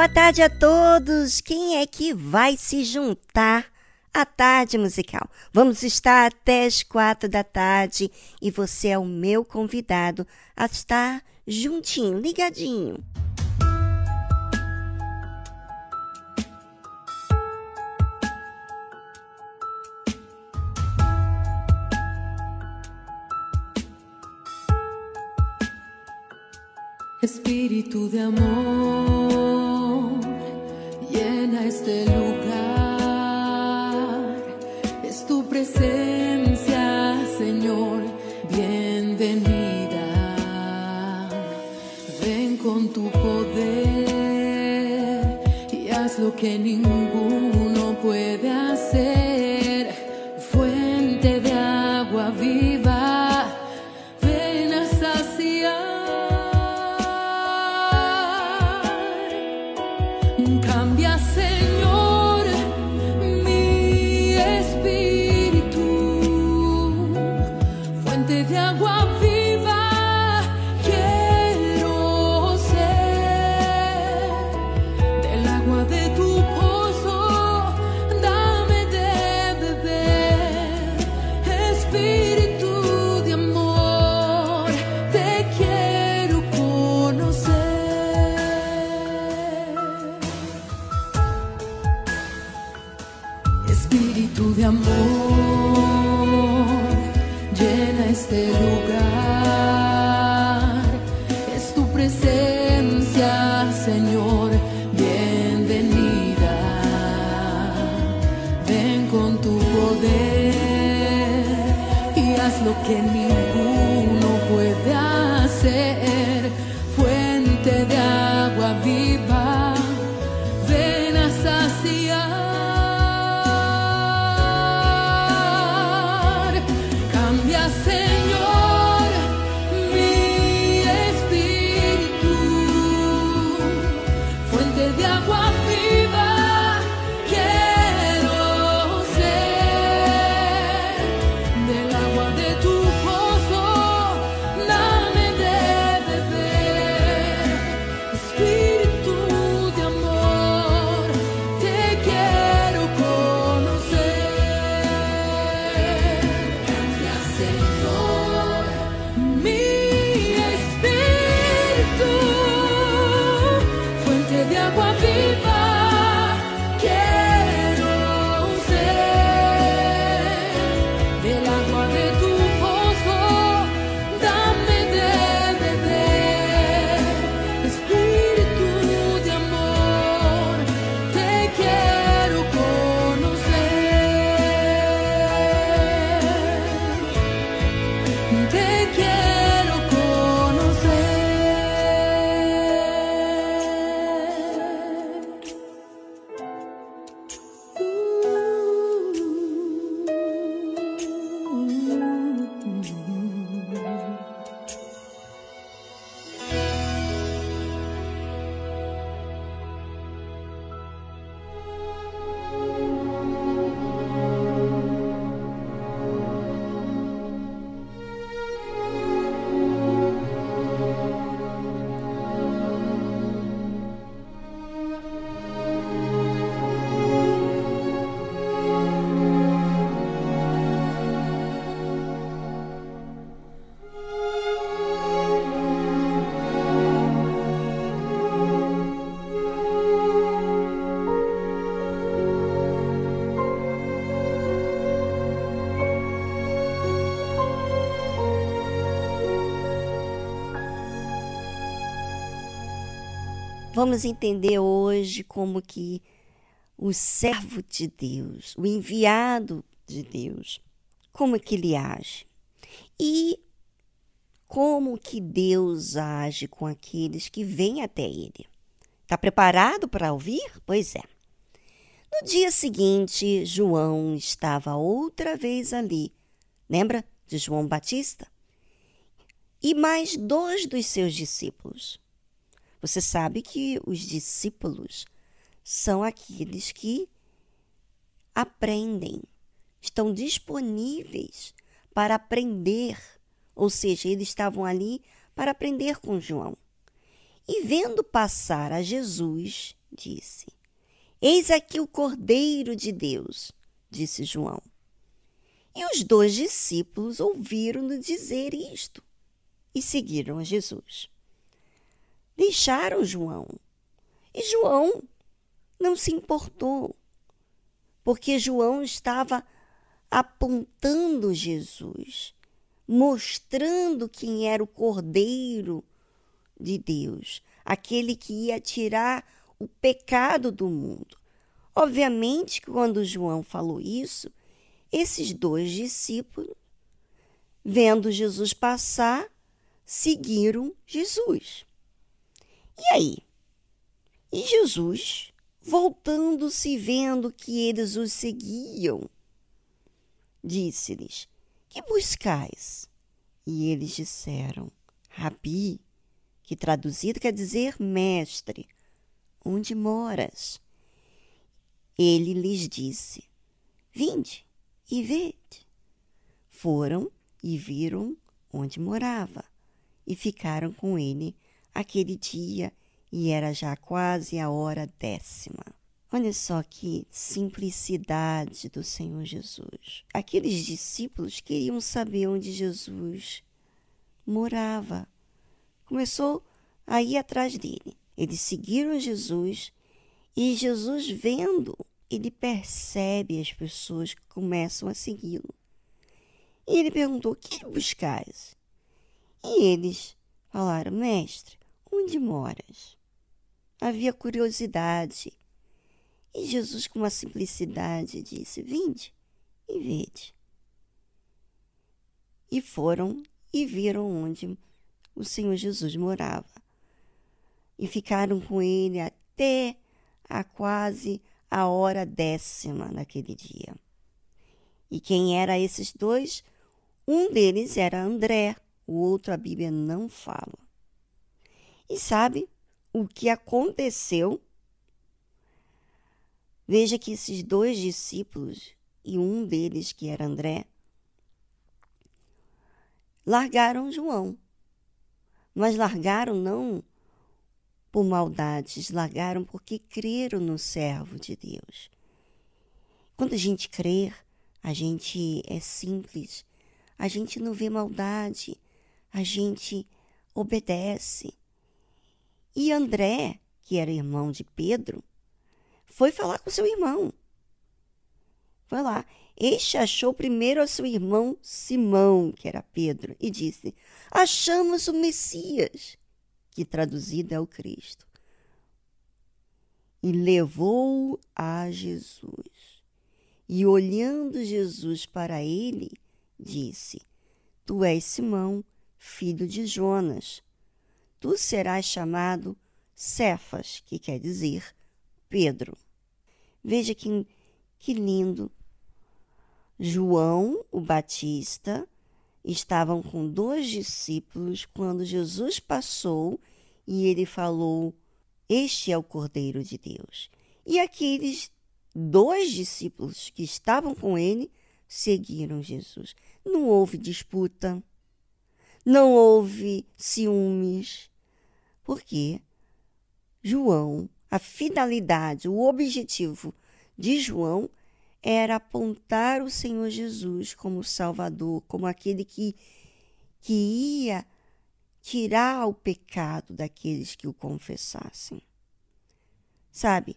Boa tarde a todos! Quem é que vai se juntar à tarde musical? Vamos estar até as quatro da tarde e você é o meu convidado a estar juntinho, ligadinho. Espírito de amor. Lugar. Es tu presencia, Señor, bienvenida. Ven con tu poder y haz lo que ninguno can be Vamos entender hoje como que o servo de Deus, o enviado de Deus, como que ele age. E como que Deus age com aqueles que vêm até ele. Está preparado para ouvir? Pois é. No dia seguinte, João estava outra vez ali. Lembra de João Batista? E mais dois dos seus discípulos. Você sabe que os discípulos são aqueles que aprendem, estão disponíveis para aprender, ou seja, eles estavam ali para aprender com João. E vendo passar a Jesus, disse: Eis aqui o Cordeiro de Deus, disse João. E os dois discípulos ouviram-no dizer isto e seguiram a Jesus. Deixaram João. E João não se importou, porque João estava apontando Jesus, mostrando quem era o Cordeiro de Deus, aquele que ia tirar o pecado do mundo. Obviamente, quando João falou isso, esses dois discípulos, vendo Jesus passar, seguiram Jesus. E aí? E Jesus, voltando-se vendo que eles os seguiam, disse-lhes: Que buscais? E eles disseram: Rabi, que traduzido quer dizer mestre, onde moras? Ele lhes disse: Vinde e vede. Foram e viram onde morava e ficaram com ele aquele dia e era já quase a hora décima. Olha só que simplicidade do Senhor Jesus. Aqueles discípulos queriam saber onde Jesus morava. Começou a ir atrás dele. Eles seguiram Jesus e Jesus, vendo, ele percebe as pessoas que começam a segui-lo. E ele perguntou: Que buscais? E eles falaram: Mestre, onde moras? Havia curiosidade. E Jesus, com uma simplicidade, disse: Vinde e vede. E foram e viram onde o Senhor Jesus morava. E ficaram com ele até a quase a hora décima naquele dia. E quem era esses dois? Um deles era André, o outro a Bíblia não fala. E sabe o que aconteceu? Veja que esses dois discípulos e um deles, que era André, largaram João. Mas largaram não por maldades, largaram porque creram no servo de Deus. Quando a gente crê, a gente é simples, a gente não vê maldade, a gente obedece. E André, que era irmão de Pedro, foi falar com seu irmão. Foi lá. Este achou primeiro a seu irmão Simão, que era Pedro, e disse: Achamos o Messias, que traduzido é o Cristo. E levou-o a Jesus. E olhando Jesus para ele, disse: Tu és Simão, filho de Jonas. Tu serás chamado Cefas, que quer dizer Pedro. Veja que, que lindo. João, o Batista, estavam com dois discípulos quando Jesus passou e ele falou: Este é o Cordeiro de Deus. E aqueles dois discípulos que estavam com ele seguiram Jesus. Não houve disputa, não houve ciúmes, porque João, a finalidade, o objetivo de João era apontar o Senhor Jesus como Salvador, como aquele que, que ia tirar o pecado daqueles que o confessassem. Sabe,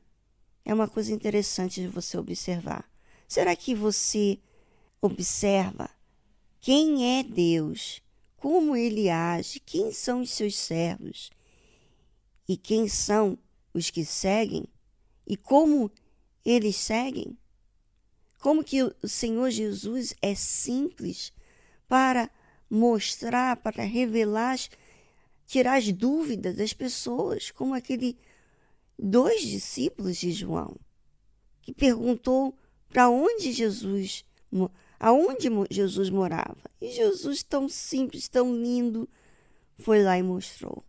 é uma coisa interessante de você observar. Será que você observa quem é Deus, como ele age, quem são os seus servos e quem são os que seguem e como eles seguem? Como que o Senhor Jesus é simples para mostrar, para revelar, tirar as dúvidas das pessoas, como aquele dois discípulos de João, que perguntou para onde Jesus aonde Jesus morava. E Jesus, tão simples, tão lindo, foi lá e mostrou.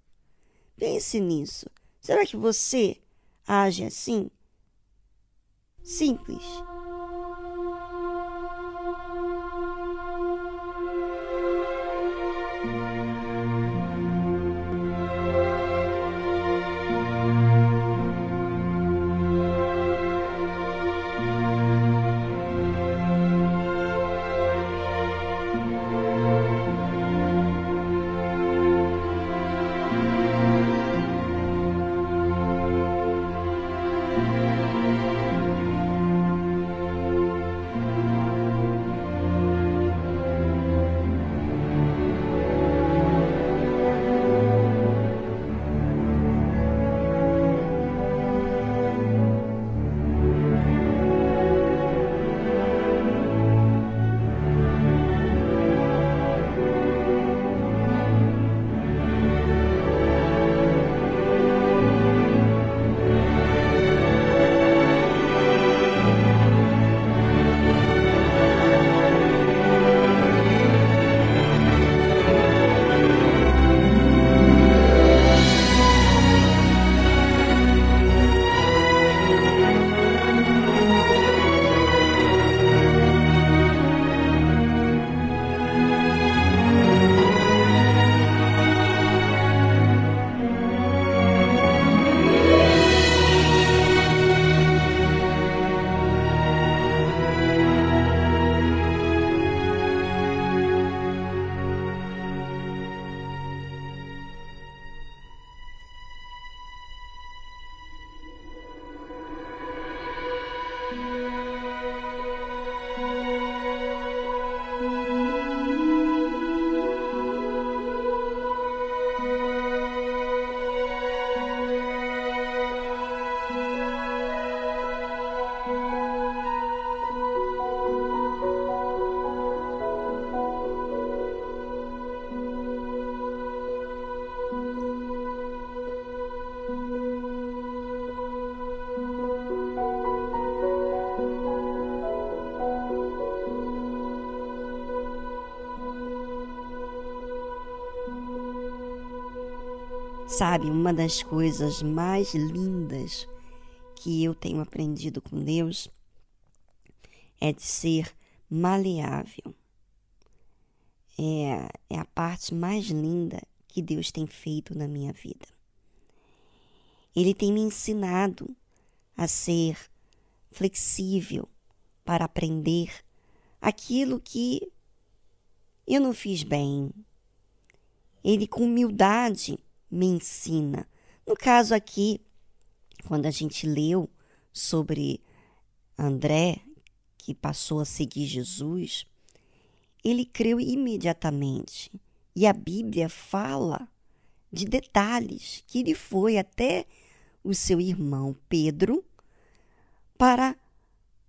Pense nisso. Será que você age assim? Simples. Sabe, uma das coisas mais lindas que eu tenho aprendido com Deus é de ser maleável. É, é a parte mais linda que Deus tem feito na minha vida. Ele tem me ensinado a ser flexível para aprender aquilo que eu não fiz bem. Ele, com humildade, me ensina. No caso aqui, quando a gente leu sobre André, que passou a seguir Jesus, ele creu imediatamente. E a Bíblia fala de detalhes que ele foi até o seu irmão Pedro para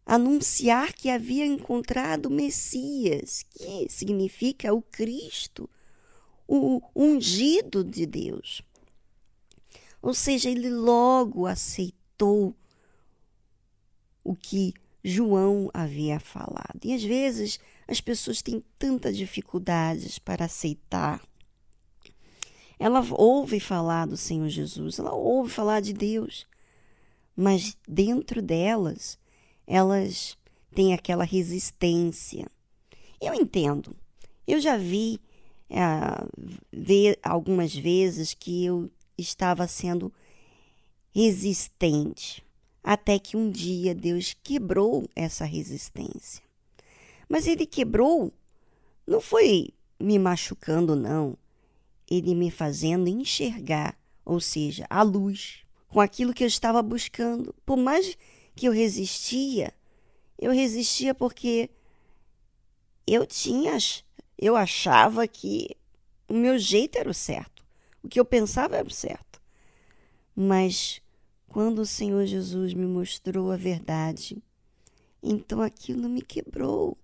anunciar que havia encontrado o Messias, que significa o Cristo, o ungido de Deus. Ou seja, ele logo aceitou o que João havia falado. E às vezes as pessoas têm tantas dificuldades para aceitar. Ela ouve falar do Senhor Jesus, ela ouve falar de Deus, mas dentro delas, elas têm aquela resistência. Eu entendo. Eu já vi ver algumas vezes que eu estava sendo resistente, até que um dia Deus quebrou essa resistência. Mas ele quebrou, não foi me machucando, não. Ele me fazendo enxergar, ou seja, a luz, com aquilo que eu estava buscando. Por mais que eu resistia, eu resistia porque eu tinha eu achava que o meu jeito era o certo, o que eu pensava era o certo. Mas quando o Senhor Jesus me mostrou a verdade, então aquilo me quebrou.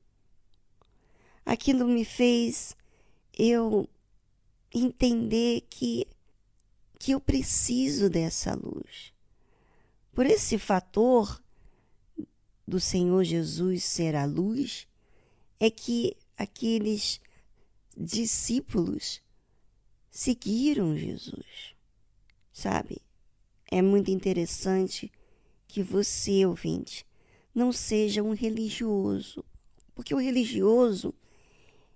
Aquilo me fez eu entender que que eu preciso dessa luz. Por esse fator do Senhor Jesus ser a luz, é que aqueles discípulos seguiram Jesus, sabe? É muito interessante que você, ouvinte, não seja um religioso, porque o religioso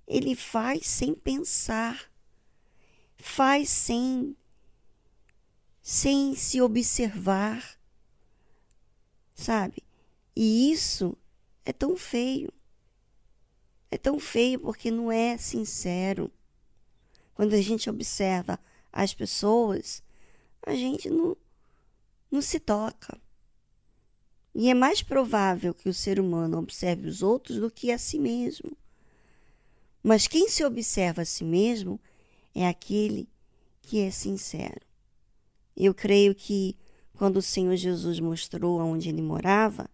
ele faz sem pensar, faz sem sem se observar, sabe? E isso é tão feio. É tão feio porque não é sincero. Quando a gente observa as pessoas, a gente não, não se toca. E é mais provável que o ser humano observe os outros do que a si mesmo. Mas quem se observa a si mesmo é aquele que é sincero. Eu creio que quando o Senhor Jesus mostrou aonde ele morava,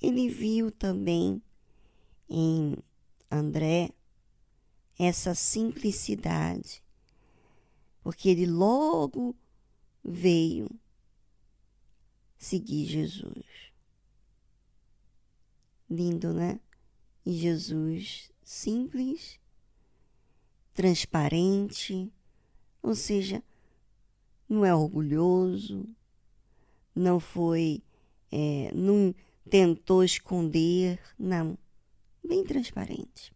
ele viu também em André essa simplicidade, porque ele logo veio seguir Jesus. Lindo, né? E Jesus simples, transparente, ou seja, não é orgulhoso, não foi, é, não tentou esconder, não bem transparente.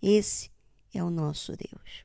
Esse é o nosso Deus.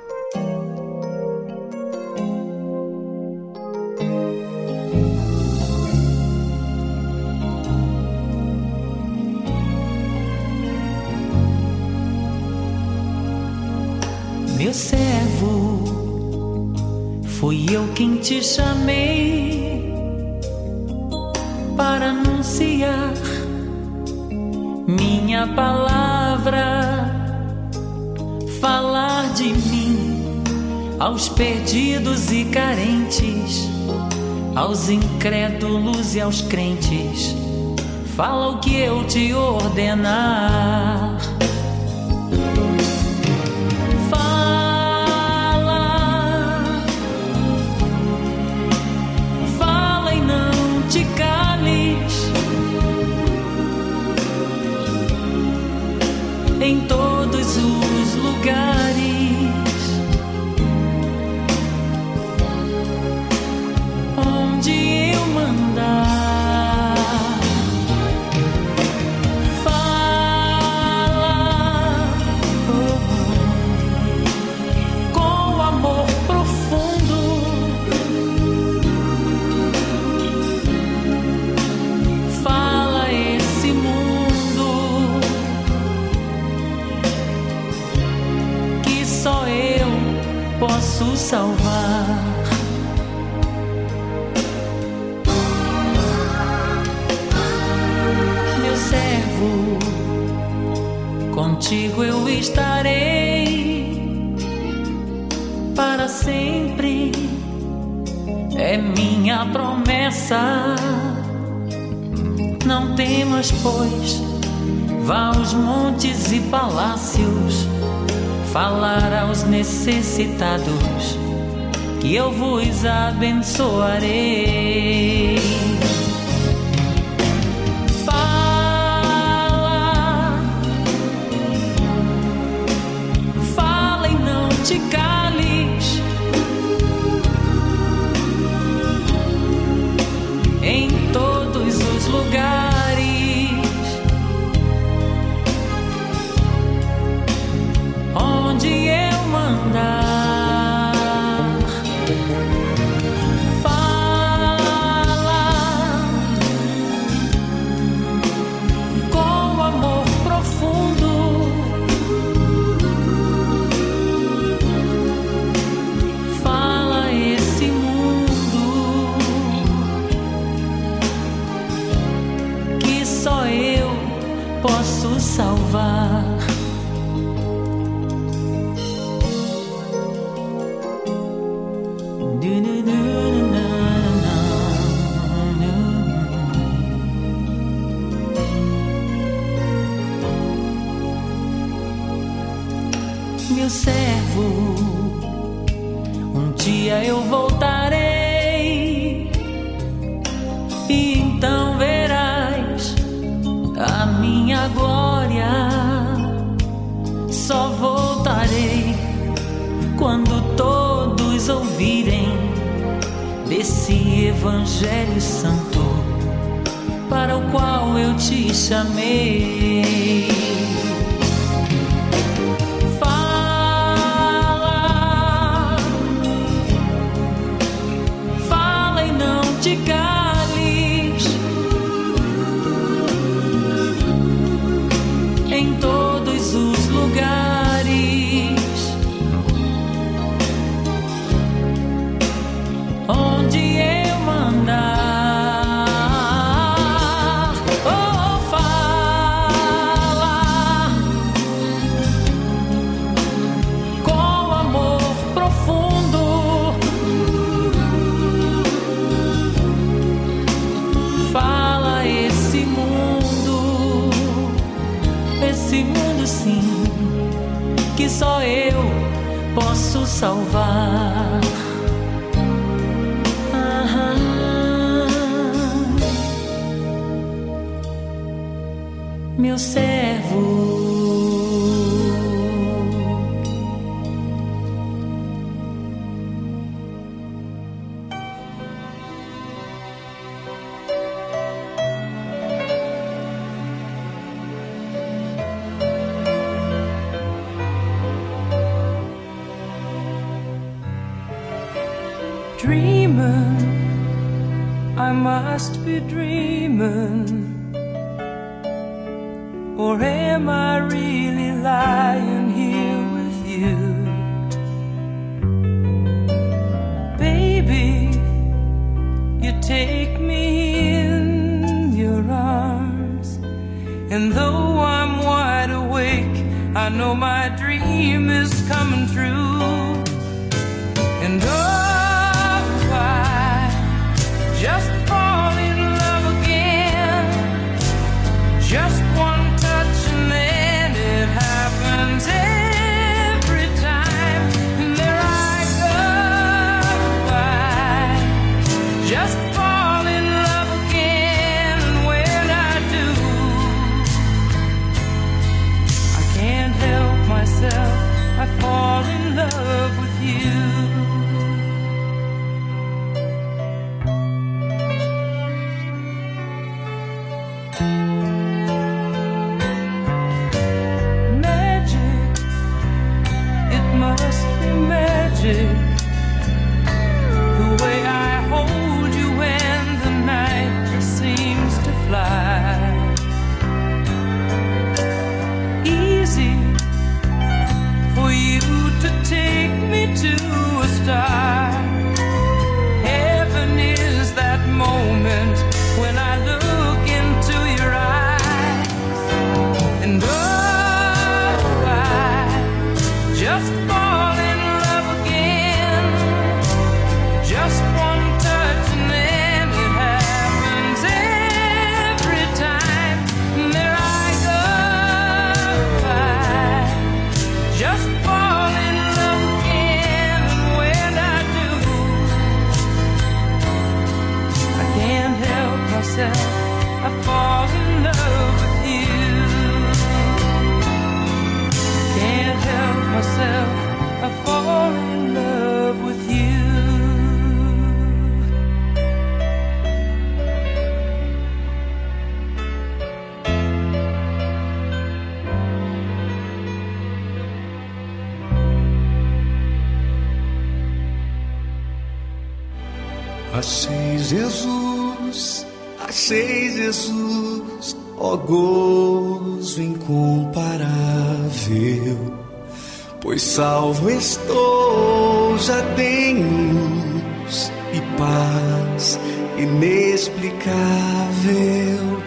estou já tem luz e paz inexplicável.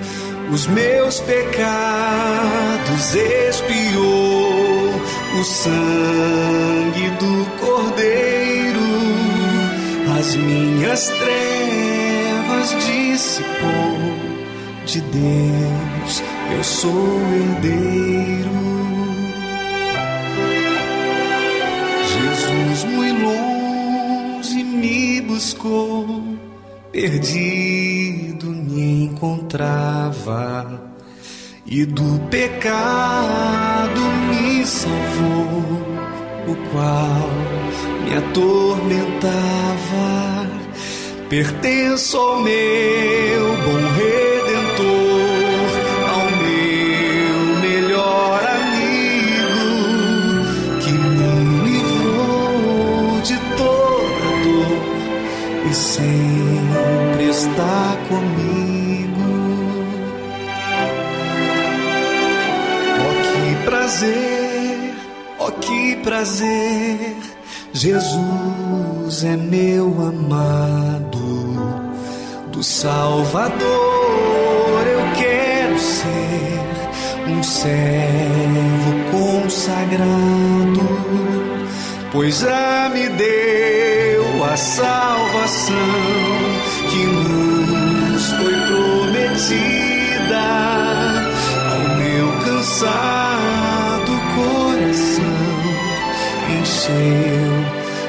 Os meus pecados expiou o sangue do Cordeiro, as minhas trevas dissipou de Deus. Eu sou eu perdido me encontrava e do pecado me salvou, o qual me atormentava. Pertenço ao meu bom rei. prazer, Jesus é meu amado, do Salvador eu quero ser um servo consagrado, pois já me deu a salvação que nos foi prometida ao meu cansar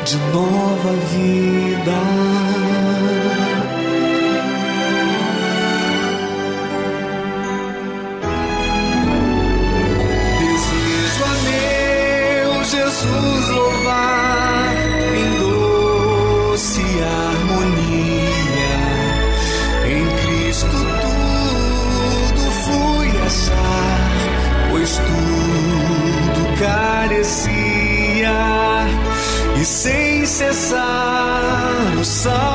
de nova vida. e sem cessar o sal.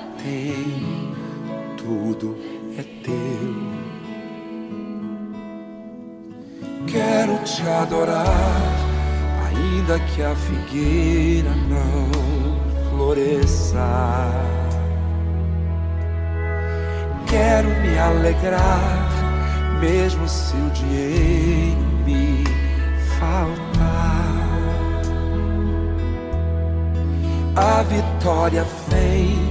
é teu. Quero te adorar, ainda que a figueira não floresça. Quero me alegrar, mesmo se o dinheiro me faltar. A vitória vem,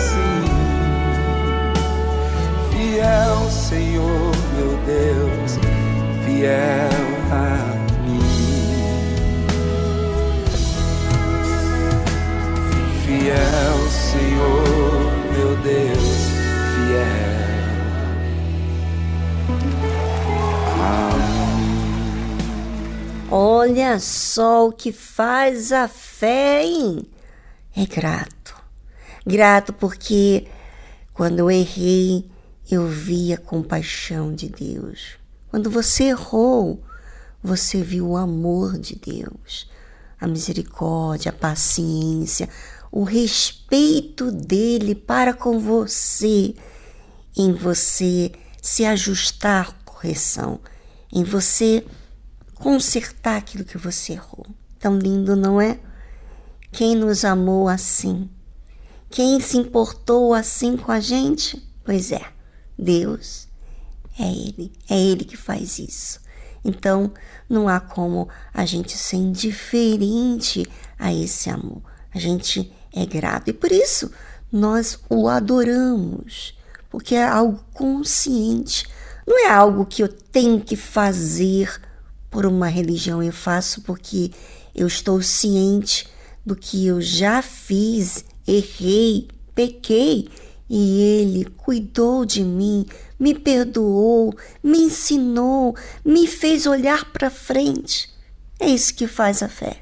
Deus, fiel a mim. Fiel, Senhor, meu Deus, fiel. Olha só o que faz a fé, hein? É grato. Grato porque quando eu errei, eu vi a compaixão de Deus. Quando você errou, você viu o amor de Deus, a misericórdia, a paciência, o respeito dele para com você, em você se ajustar à correção, em você consertar aquilo que você errou. Tão lindo, não é? Quem nos amou assim? Quem se importou assim com a gente? Pois é, Deus. É Ele, é Ele que faz isso. Então, não há como a gente ser indiferente a esse amor. A gente é grato e por isso nós o adoramos, porque é algo consciente. Não é algo que eu tenho que fazer por uma religião, eu faço porque eu estou ciente do que eu já fiz, errei, pequei e Ele cuidou de mim, me perdoou, me ensinou, me fez olhar para frente. É isso que faz a fé.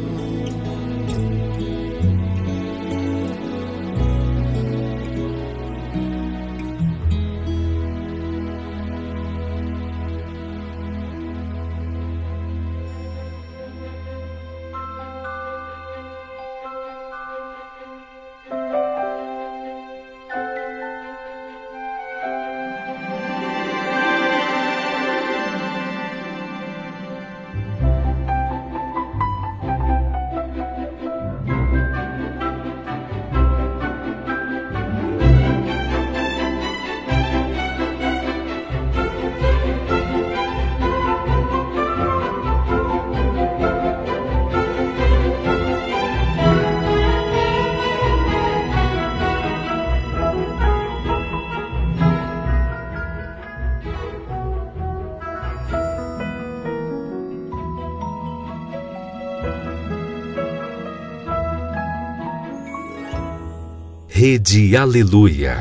Rede Aleluia.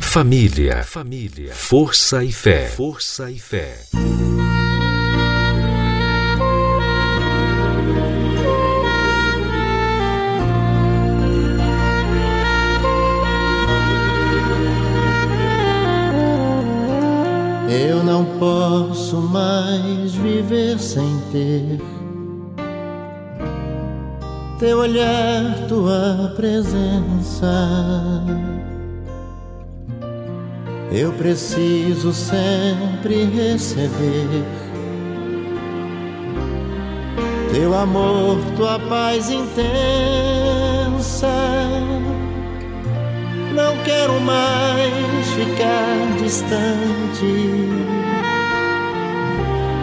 Família, família, força e fé, força e fé. Eu não posso mais viver sem ter teu olhar, tua presença. Eu preciso sempre receber teu amor, tua paz intensa. Não quero mais ficar distante.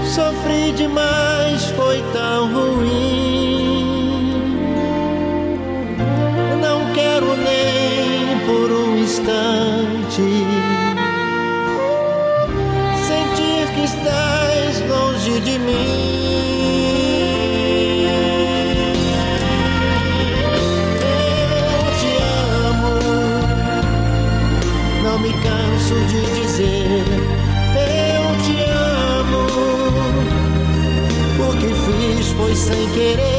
Sofri demais, foi tão ruim. Instante sentir que estás longe de mim. Eu te amo, não me canso de dizer. Eu te amo, o que fiz foi sem querer.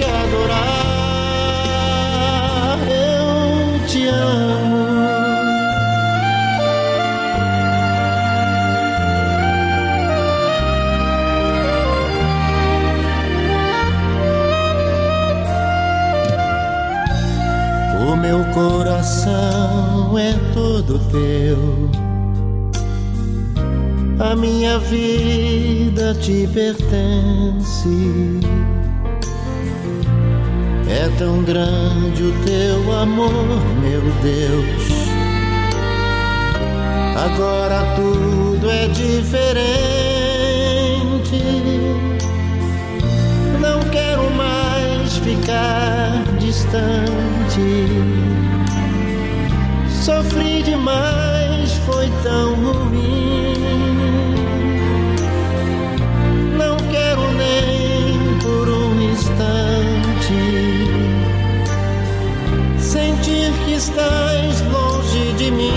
te adorar. Eu te amo. O meu coração é todo teu a minha vida te pertence. É tão grande o teu amor, meu Deus. Agora tudo é diferente. Não quero mais ficar distante. Sofri demais, foi tão ruim. Mim.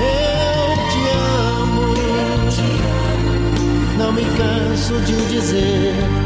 Eu te amo, não me canso de dizer.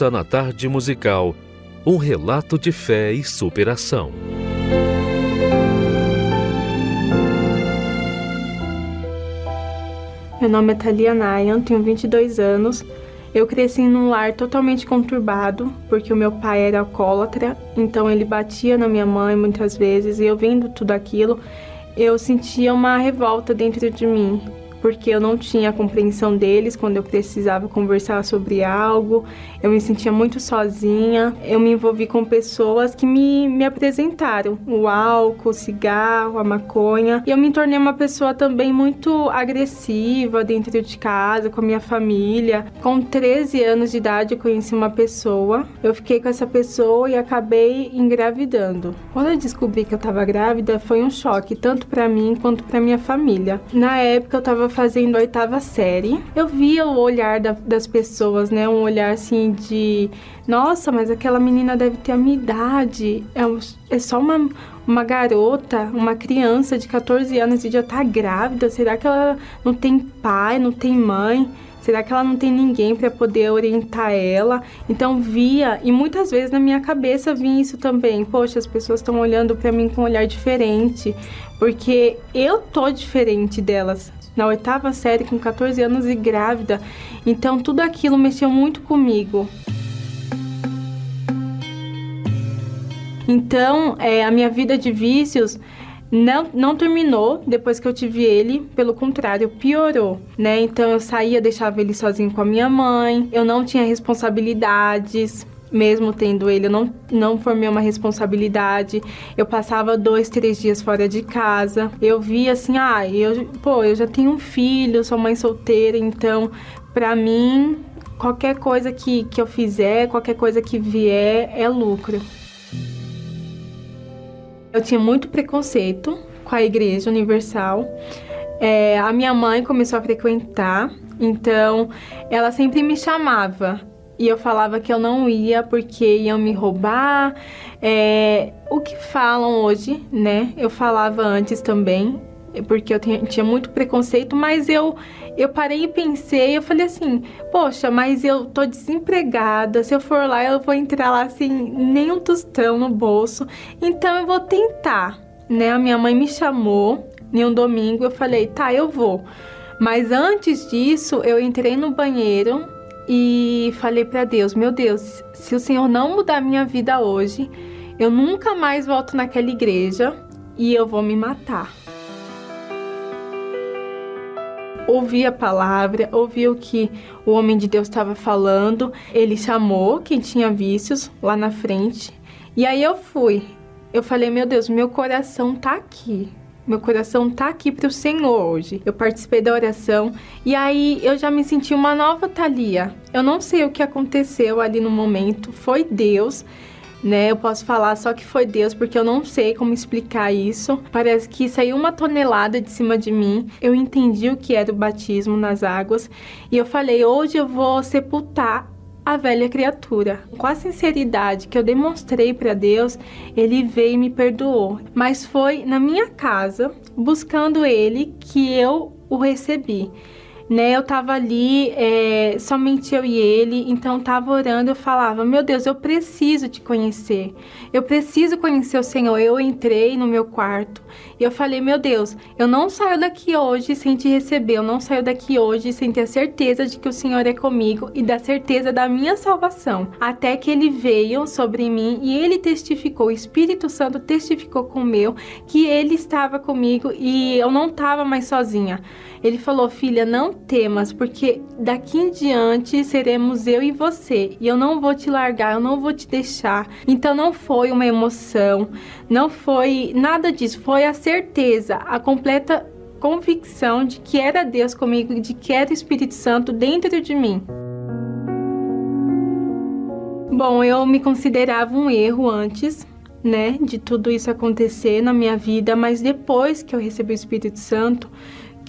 Ouça na tarde musical um relato de fé e superação. Meu nome é Thalia Nayan, tenho 22 anos. Eu cresci num lar totalmente conturbado, porque o meu pai era alcoólatra, então ele batia na minha mãe muitas vezes, e eu vendo tudo aquilo, eu sentia uma revolta dentro de mim porque eu não tinha a compreensão deles quando eu precisava conversar sobre algo, eu me sentia muito sozinha, eu me envolvi com pessoas que me, me apresentaram o álcool, o cigarro, a maconha, e eu me tornei uma pessoa também muito agressiva dentro de casa, com a minha família. Com 13 anos de idade, eu conheci uma pessoa, eu fiquei com essa pessoa e acabei engravidando. Quando eu descobri que eu estava grávida, foi um choque, tanto para mim quanto para minha família. Na época, eu estava fazendo a oitava série, eu via o olhar da, das pessoas, né? Um olhar assim de, nossa, mas aquela menina deve ter a minha idade. É, é só uma, uma garota, uma criança de 14 anos e já tá grávida. Será que ela não tem pai, não tem mãe? Será que ela não tem ninguém para poder orientar ela? Então via e muitas vezes na minha cabeça vinha isso também. Poxa, as pessoas estão olhando para mim com um olhar diferente, porque eu tô diferente delas na oitava série com 14 anos e grávida. Então tudo aquilo mexeu muito comigo. Então, é, a minha vida de vícios não, não terminou depois que eu tive ele, pelo contrário, piorou, né? Então eu saía, deixava ele sozinho com a minha mãe, eu não tinha responsabilidades, mesmo tendo ele, eu não, não formei uma responsabilidade. Eu passava dois, três dias fora de casa. Eu via assim, ah, eu, pô, eu já tenho um filho, sou mãe solteira, então, pra mim, qualquer coisa que, que eu fizer, qualquer coisa que vier, é lucro. Eu tinha muito preconceito com a Igreja Universal. É, a minha mãe começou a frequentar, então ela sempre me chamava e eu falava que eu não ia porque iam me roubar. É, o que falam hoje, né? Eu falava antes também, porque eu tinha muito preconceito, mas eu eu parei e pensei, eu falei assim, poxa, mas eu tô desempregada, se eu for lá eu vou entrar lá sem nenhum tostão no bolso, então eu vou tentar, né? A minha mãe me chamou em um domingo, eu falei, tá, eu vou. Mas antes disso, eu entrei no banheiro e falei para Deus: Meu Deus, se o Senhor não mudar minha vida hoje, eu nunca mais volto naquela igreja e eu vou me matar. Ouvi a palavra, ouvi o que o homem de Deus estava falando. Ele chamou quem tinha vícios lá na frente. E aí eu fui. Eu falei: Meu Deus, meu coração tá aqui. Meu coração tá aqui para o Senhor hoje. Eu participei da oração e aí eu já me senti uma nova Thalia. Eu não sei o que aconteceu ali no momento, foi Deus né? Eu posso falar só que foi Deus, porque eu não sei como explicar isso. Parece que saiu uma tonelada de cima de mim. Eu entendi o que era o batismo nas águas e eu falei: hoje eu vou sepultar a velha criatura. Com a sinceridade que eu demonstrei para Deus, ele veio e me perdoou. Mas foi na minha casa, buscando ele, que eu o recebi né? Eu tava ali, é, somente eu e ele, então tava orando, eu falava, meu Deus, eu preciso te conhecer, eu preciso conhecer o Senhor. Eu entrei no meu quarto e eu falei, meu Deus, eu não saio daqui hoje sem te receber, eu não saio daqui hoje sem ter a certeza de que o Senhor é comigo e da certeza da minha salvação. Até que ele veio sobre mim e ele testificou, o Espírito Santo testificou com o meu que ele estava comigo e eu não estava mais sozinha. Ele falou: Filha, não temas, porque daqui em diante seremos eu e você, e eu não vou te largar, eu não vou te deixar. Então não foi uma emoção, não foi nada disso, foi a certeza, a completa convicção de que era Deus comigo, de que era o Espírito Santo dentro de mim. Bom, eu me considerava um erro antes, né, de tudo isso acontecer na minha vida, mas depois que eu recebi o Espírito Santo,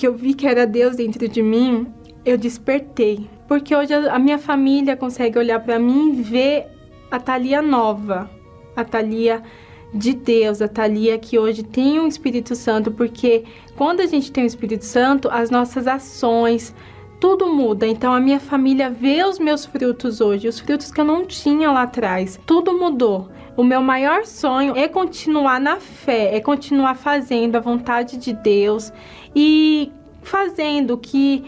que eu vi que era Deus dentro de mim, eu despertei. Porque hoje a minha família consegue olhar para mim e ver a Thalia nova, a Thalia de Deus, a Thalia que hoje tem o um Espírito Santo, porque quando a gente tem o Espírito Santo, as nossas ações, tudo muda. Então a minha família vê os meus frutos hoje, os frutos que eu não tinha lá atrás. Tudo mudou. O meu maior sonho é continuar na fé, é continuar fazendo a vontade de Deus e fazendo o que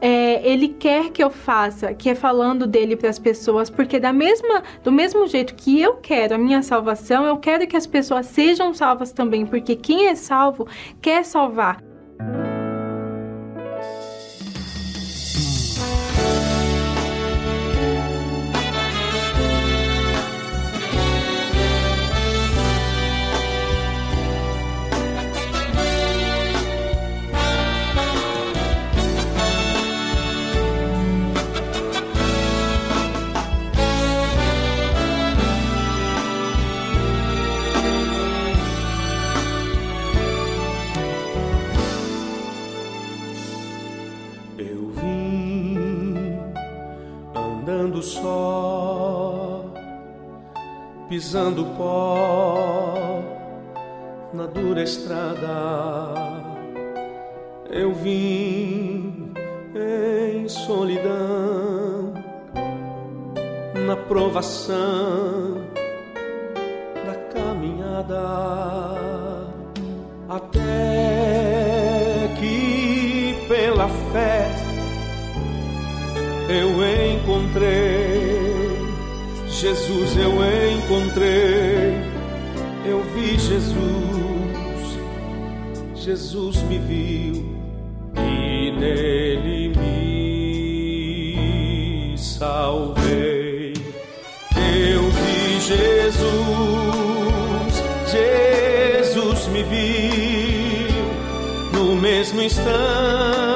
é, ele quer que eu faça, que é falando dele para as pessoas, porque da mesma, do mesmo jeito que eu quero a minha salvação, eu quero que as pessoas sejam salvas também, porque quem é salvo quer salvar. Pisando pó na dura estrada. Eu vim em solidão na provação da caminhada até que pela fé eu encontrei. Jesus eu encontrei, eu vi Jesus, Jesus me viu e nele me salvei. Eu vi Jesus, Jesus me viu, no mesmo instante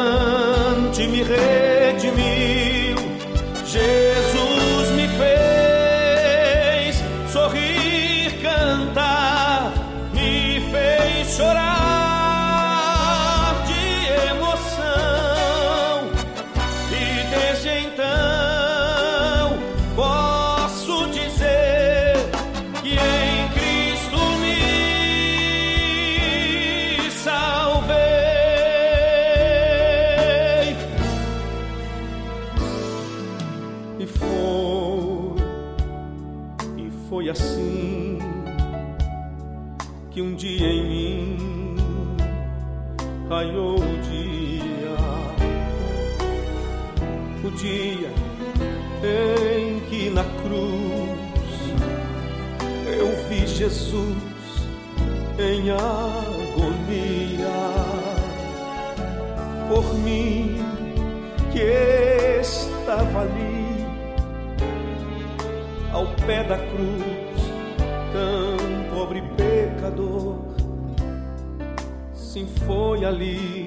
Jesus em agonia. Por mim que estava ali ao pé da cruz, tão pobre pecador Sim, foi ali,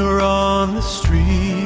you're on the street.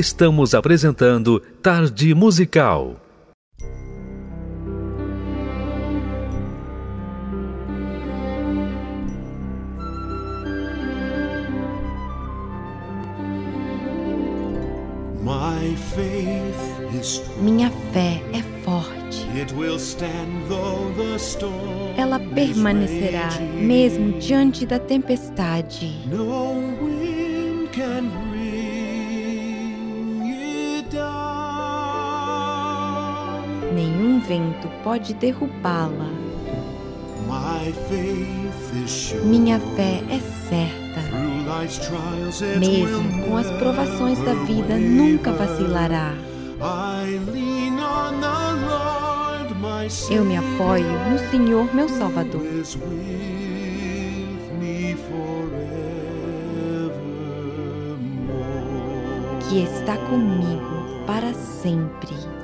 estamos apresentando Tarde Musical. Minha fé é forte. Ela permanecerá mesmo diante da tempestade. Pode derrubá-la. Minha fé é certa. Mesmo com as provações da vida, nunca vacilará. Eu me apoio no Senhor, meu Salvador, que está comigo para sempre.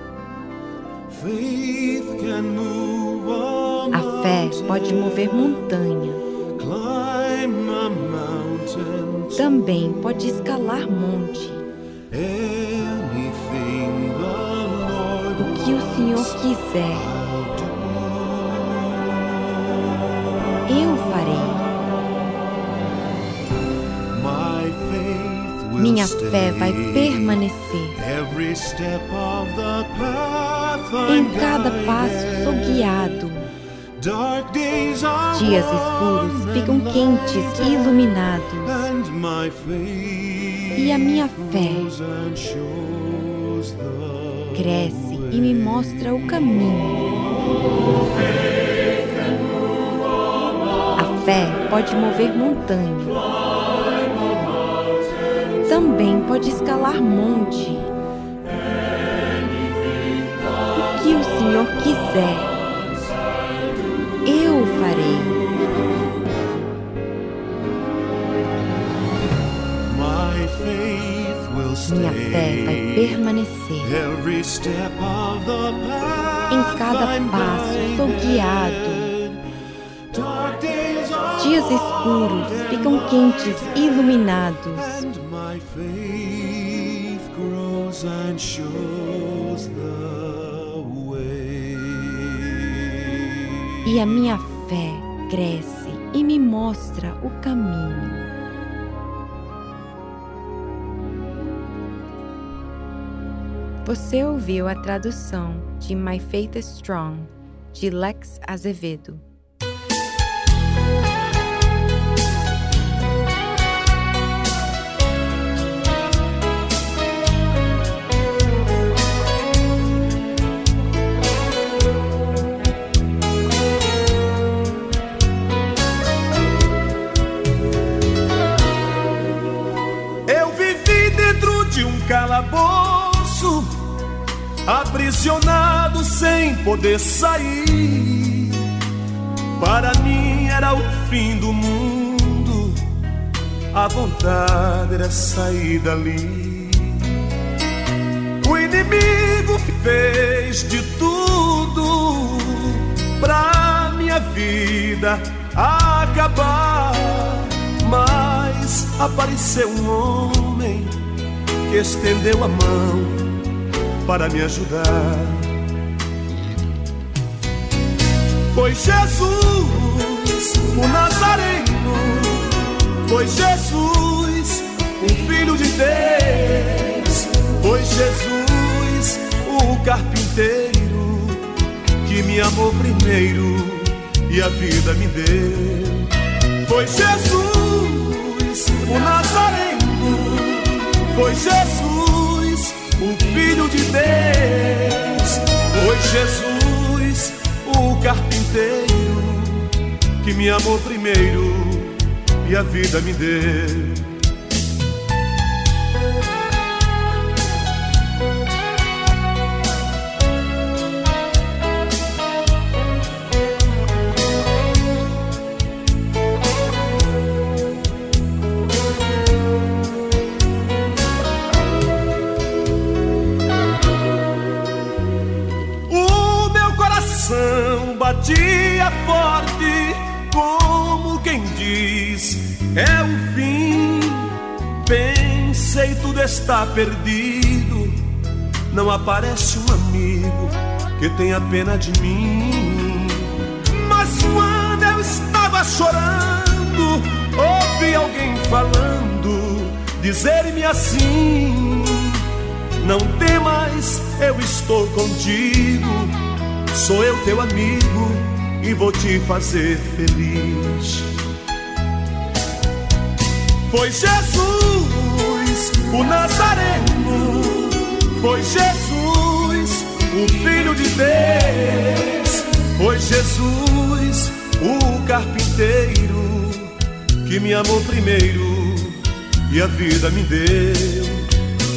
A fé pode mover montanha, também pode escalar monte. O que o Senhor quiser, Minha fé vai permanecer. Em cada passo sou guiado. Dias escuros ficam quentes e iluminados. E a minha fé cresce e me mostra o caminho. A fé pode mover montanha. Pode escalar monte. O que o Senhor quiser, eu farei. Minha fé vai permanecer. Em cada passo sou guiado. Dias escuros ficam quentes e iluminados. My faith grows and shows the way. E a minha fé cresce e me mostra o caminho. Você ouviu a tradução de My Faith is Strong, de Lex Azevedo. Calabouço, aprisionado sem poder sair. Para mim era o fim do mundo, a vontade era sair dali. O inimigo fez de tudo pra minha vida acabar. Mas apareceu um homem que estendeu a mão para me ajudar. Foi Jesus, o Nazareno. Foi Jesus, o Filho de Deus. Foi Jesus, o carpinteiro, que me amou primeiro e a vida me deu. Foi Jesus, o Nazareno. Foi Jesus, o Filho de Deus. Foi Jesus, o carpinteiro, que me amou primeiro e a vida me deu. Tudo está perdido. Não aparece um amigo que tenha pena de mim. Mas quando eu estava chorando, ouvi alguém falando, dizer-me assim: Não temas, eu estou contigo. Sou eu teu amigo e vou te fazer feliz. Foi Jesus, o Nazareno. Foi Jesus, o Filho de Deus. Foi Jesus, o carpinteiro, que me amou primeiro e a vida me deu.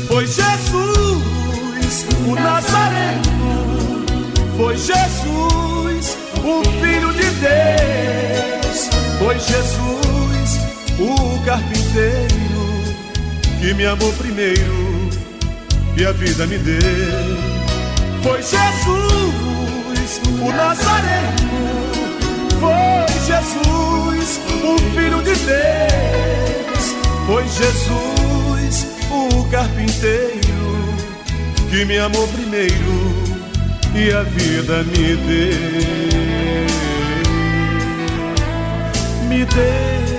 Foi Jesus, o Nazareno. Foi Jesus, o Filho de Deus. Foi Jesus, o carpinteiro, que me amou primeiro e a vida me deu. Foi Jesus, o Nazareno. Foi Jesus, o Filho de Deus. Foi Jesus, o carpinteiro, que me amou primeiro e a vida me deu. Me deu.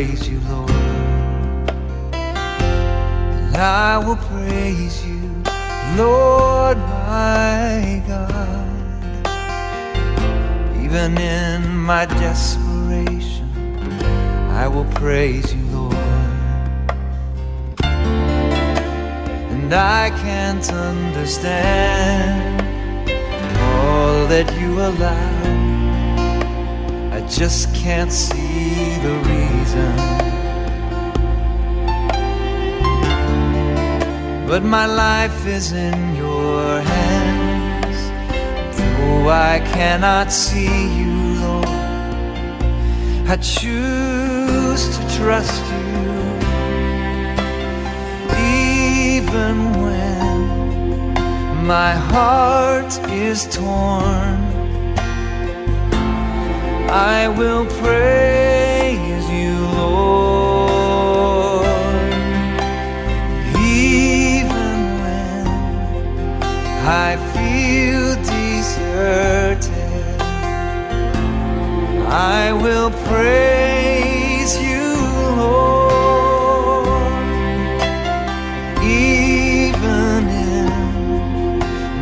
Praise you, Lord. And I will praise you, Lord my God, even in my desperation. I will praise you, Lord. and I can't understand all that you allow. Just can't see the reason. But my life is in your hands. Though I cannot see you, Lord, I choose to trust you even when my heart is torn. I will praise you, Lord, even when I feel deserted. I will praise you, Lord even in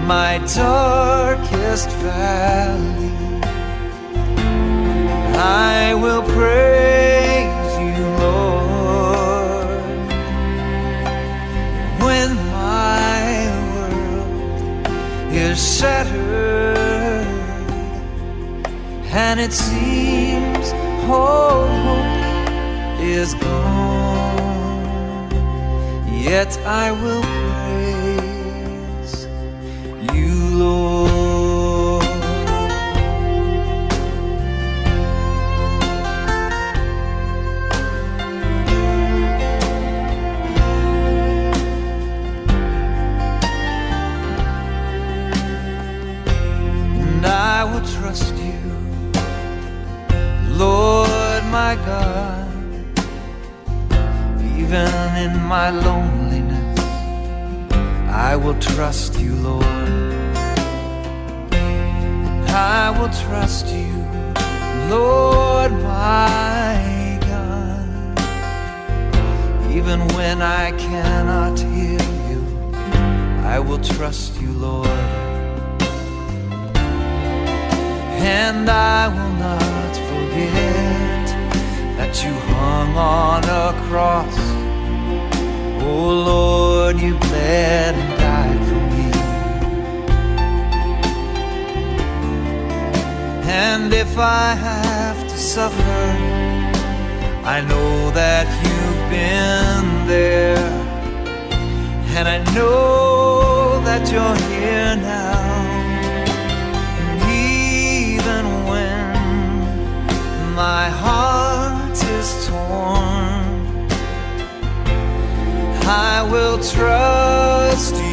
my darkest valley. I will praise you, Lord, when my world is shattered and it seems all hope is gone. Yet I will praise trust you,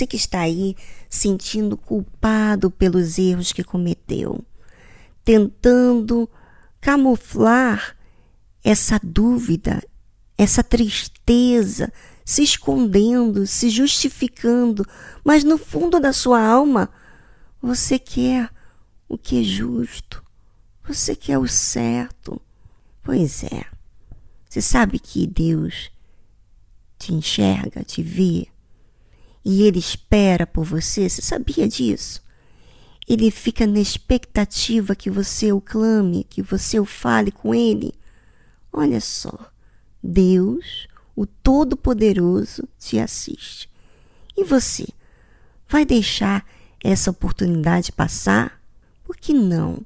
você que está aí sentindo culpado pelos erros que cometeu, tentando camuflar essa dúvida, essa tristeza, se escondendo, se justificando, mas no fundo da sua alma você quer o que é justo, você quer o certo. Pois é, você sabe que Deus te enxerga, te vê e ele espera por você. Você sabia disso? Ele fica na expectativa que você o clame, que você o fale com ele. Olha só, Deus, o Todo-Poderoso, te assiste. E você vai deixar essa oportunidade passar? Por que não?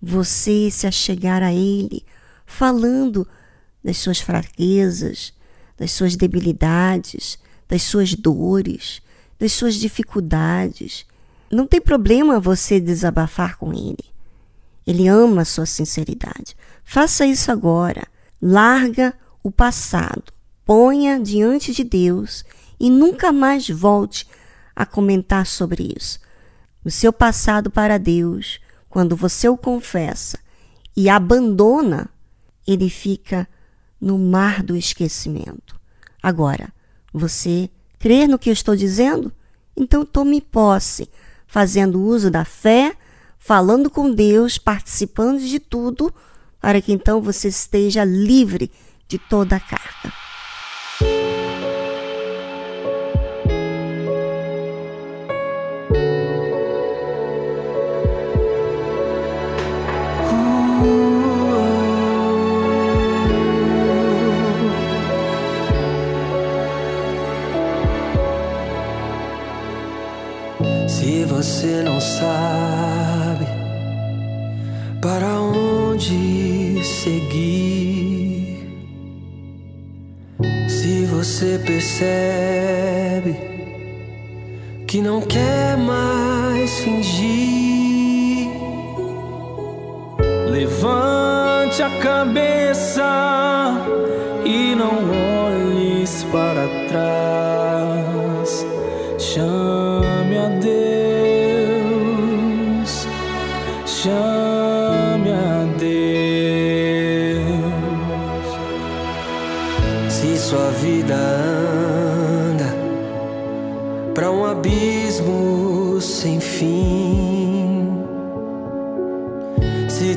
Você se achegar a Ele, falando das suas fraquezas, das suas debilidades, das suas dores, das suas dificuldades. Não tem problema você desabafar com ele. Ele ama a sua sinceridade. Faça isso agora. Larga o passado. Ponha diante de Deus e nunca mais volte a comentar sobre isso. O seu passado para Deus, quando você o confessa e abandona, ele fica no mar do esquecimento. Agora, você crer no que eu estou dizendo? Então tome posse, fazendo uso da fé, falando com Deus, participando de tudo, para que então você esteja livre de toda a carga. Você não sabe para onde seguir, se você percebe que não quer mais fingir, levante a cabeça e não olhes para trás.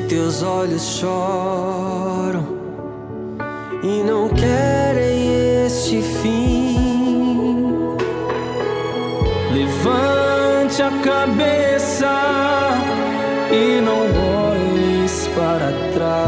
Teus olhos choram e não querem este fim. Levante a cabeça e não olhes para trás.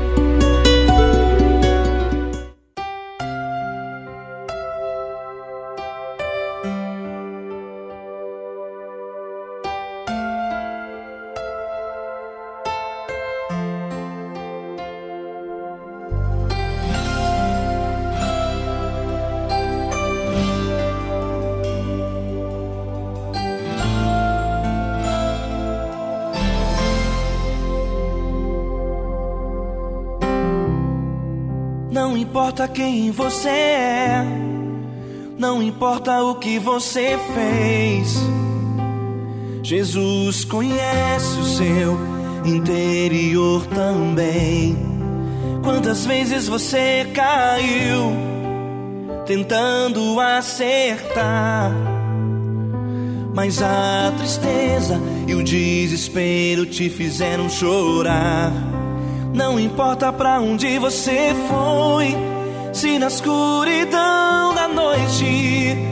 que você fez. Jesus conhece o seu interior também. Quantas vezes você caiu tentando acertar? Mas a tristeza e o desespero te fizeram chorar. Não importa pra onde você foi, se na escuridão da noite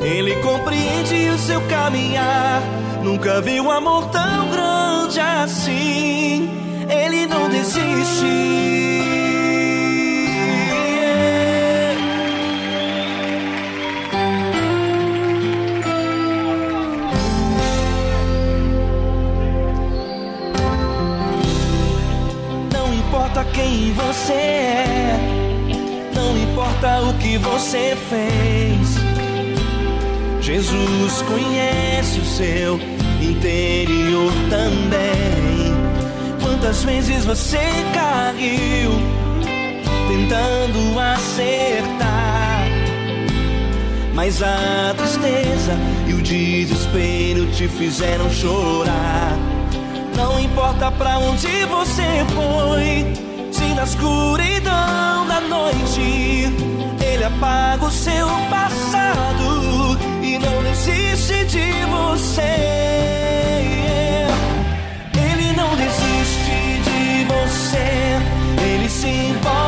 ele compreende o seu caminhar. Nunca vi um amor tão grande assim. Ele não desiste. Não importa quem você é, não importa o que você fez. Jesus conhece o seu interior também. Quantas vezes você caiu tentando acertar? Mas a tristeza e o desespero te fizeram chorar. Não importa pra onde você foi, se na escuridão da noite ele apaga o seu passado e não desiste de você. Ele não desiste de você, ele se importa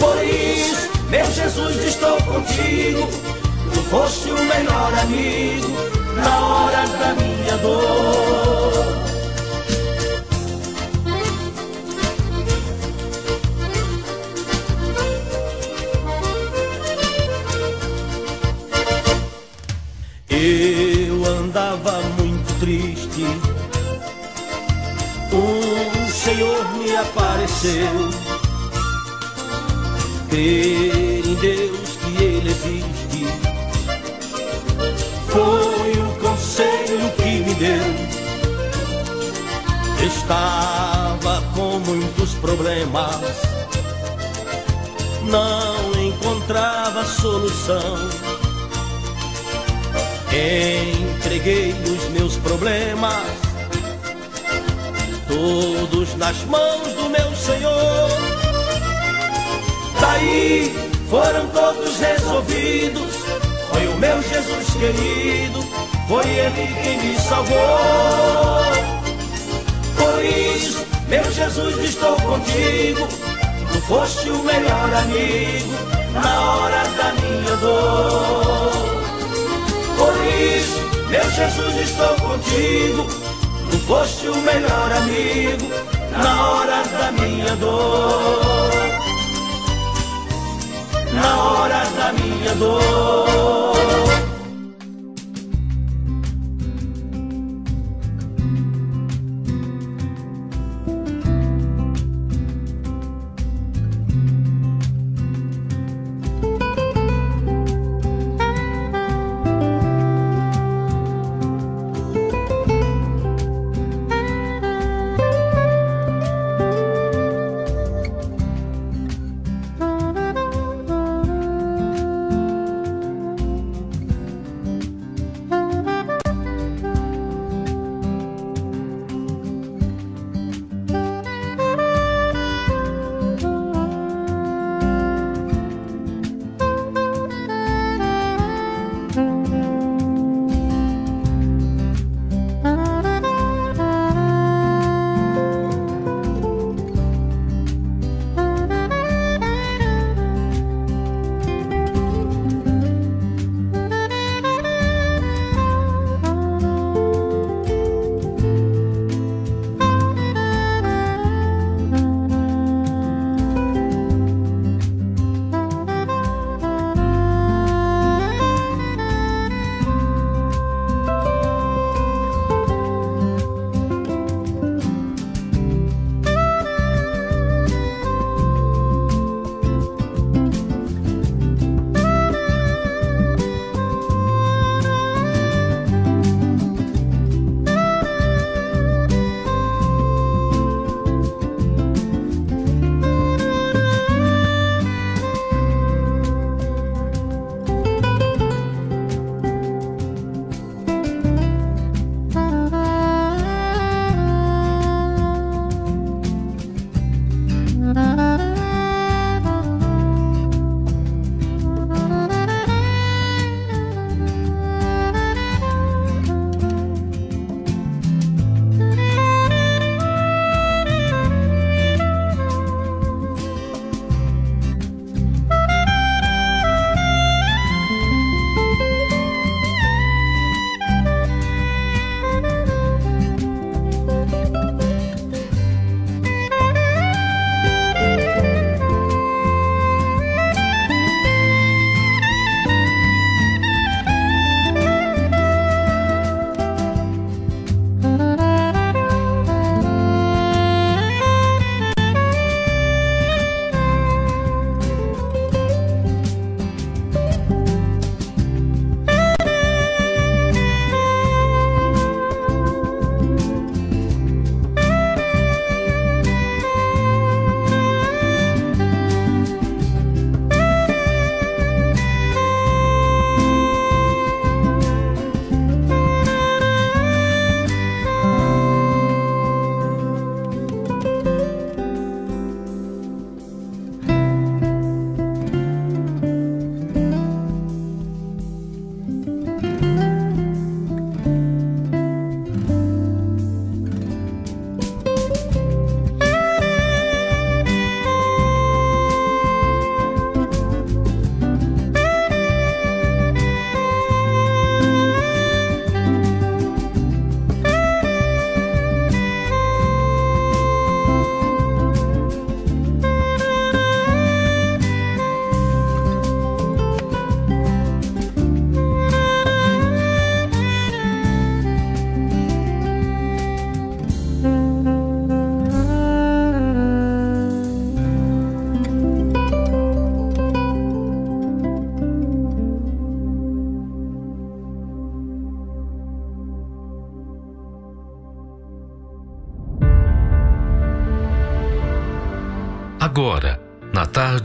Por isso, meu Jesus, estou contigo. Tu foste o melhor amigo na hora da minha dor. Apareceu. Crer em Deus que Ele existe. Foi o conselho que me deu. Estava com muitos problemas. Não encontrava solução. Entreguei os meus problemas, todos nas mãos Senhor. Daí foram todos resolvidos. Foi o meu Jesus querido, foi Ele quem me salvou. Por isso, meu Jesus, estou contigo. Tu foste o melhor amigo na hora da minha dor. Por isso, meu Jesus, estou contigo. Tu foste o melhor amigo na hora da minha dor. Na hora da minha dor.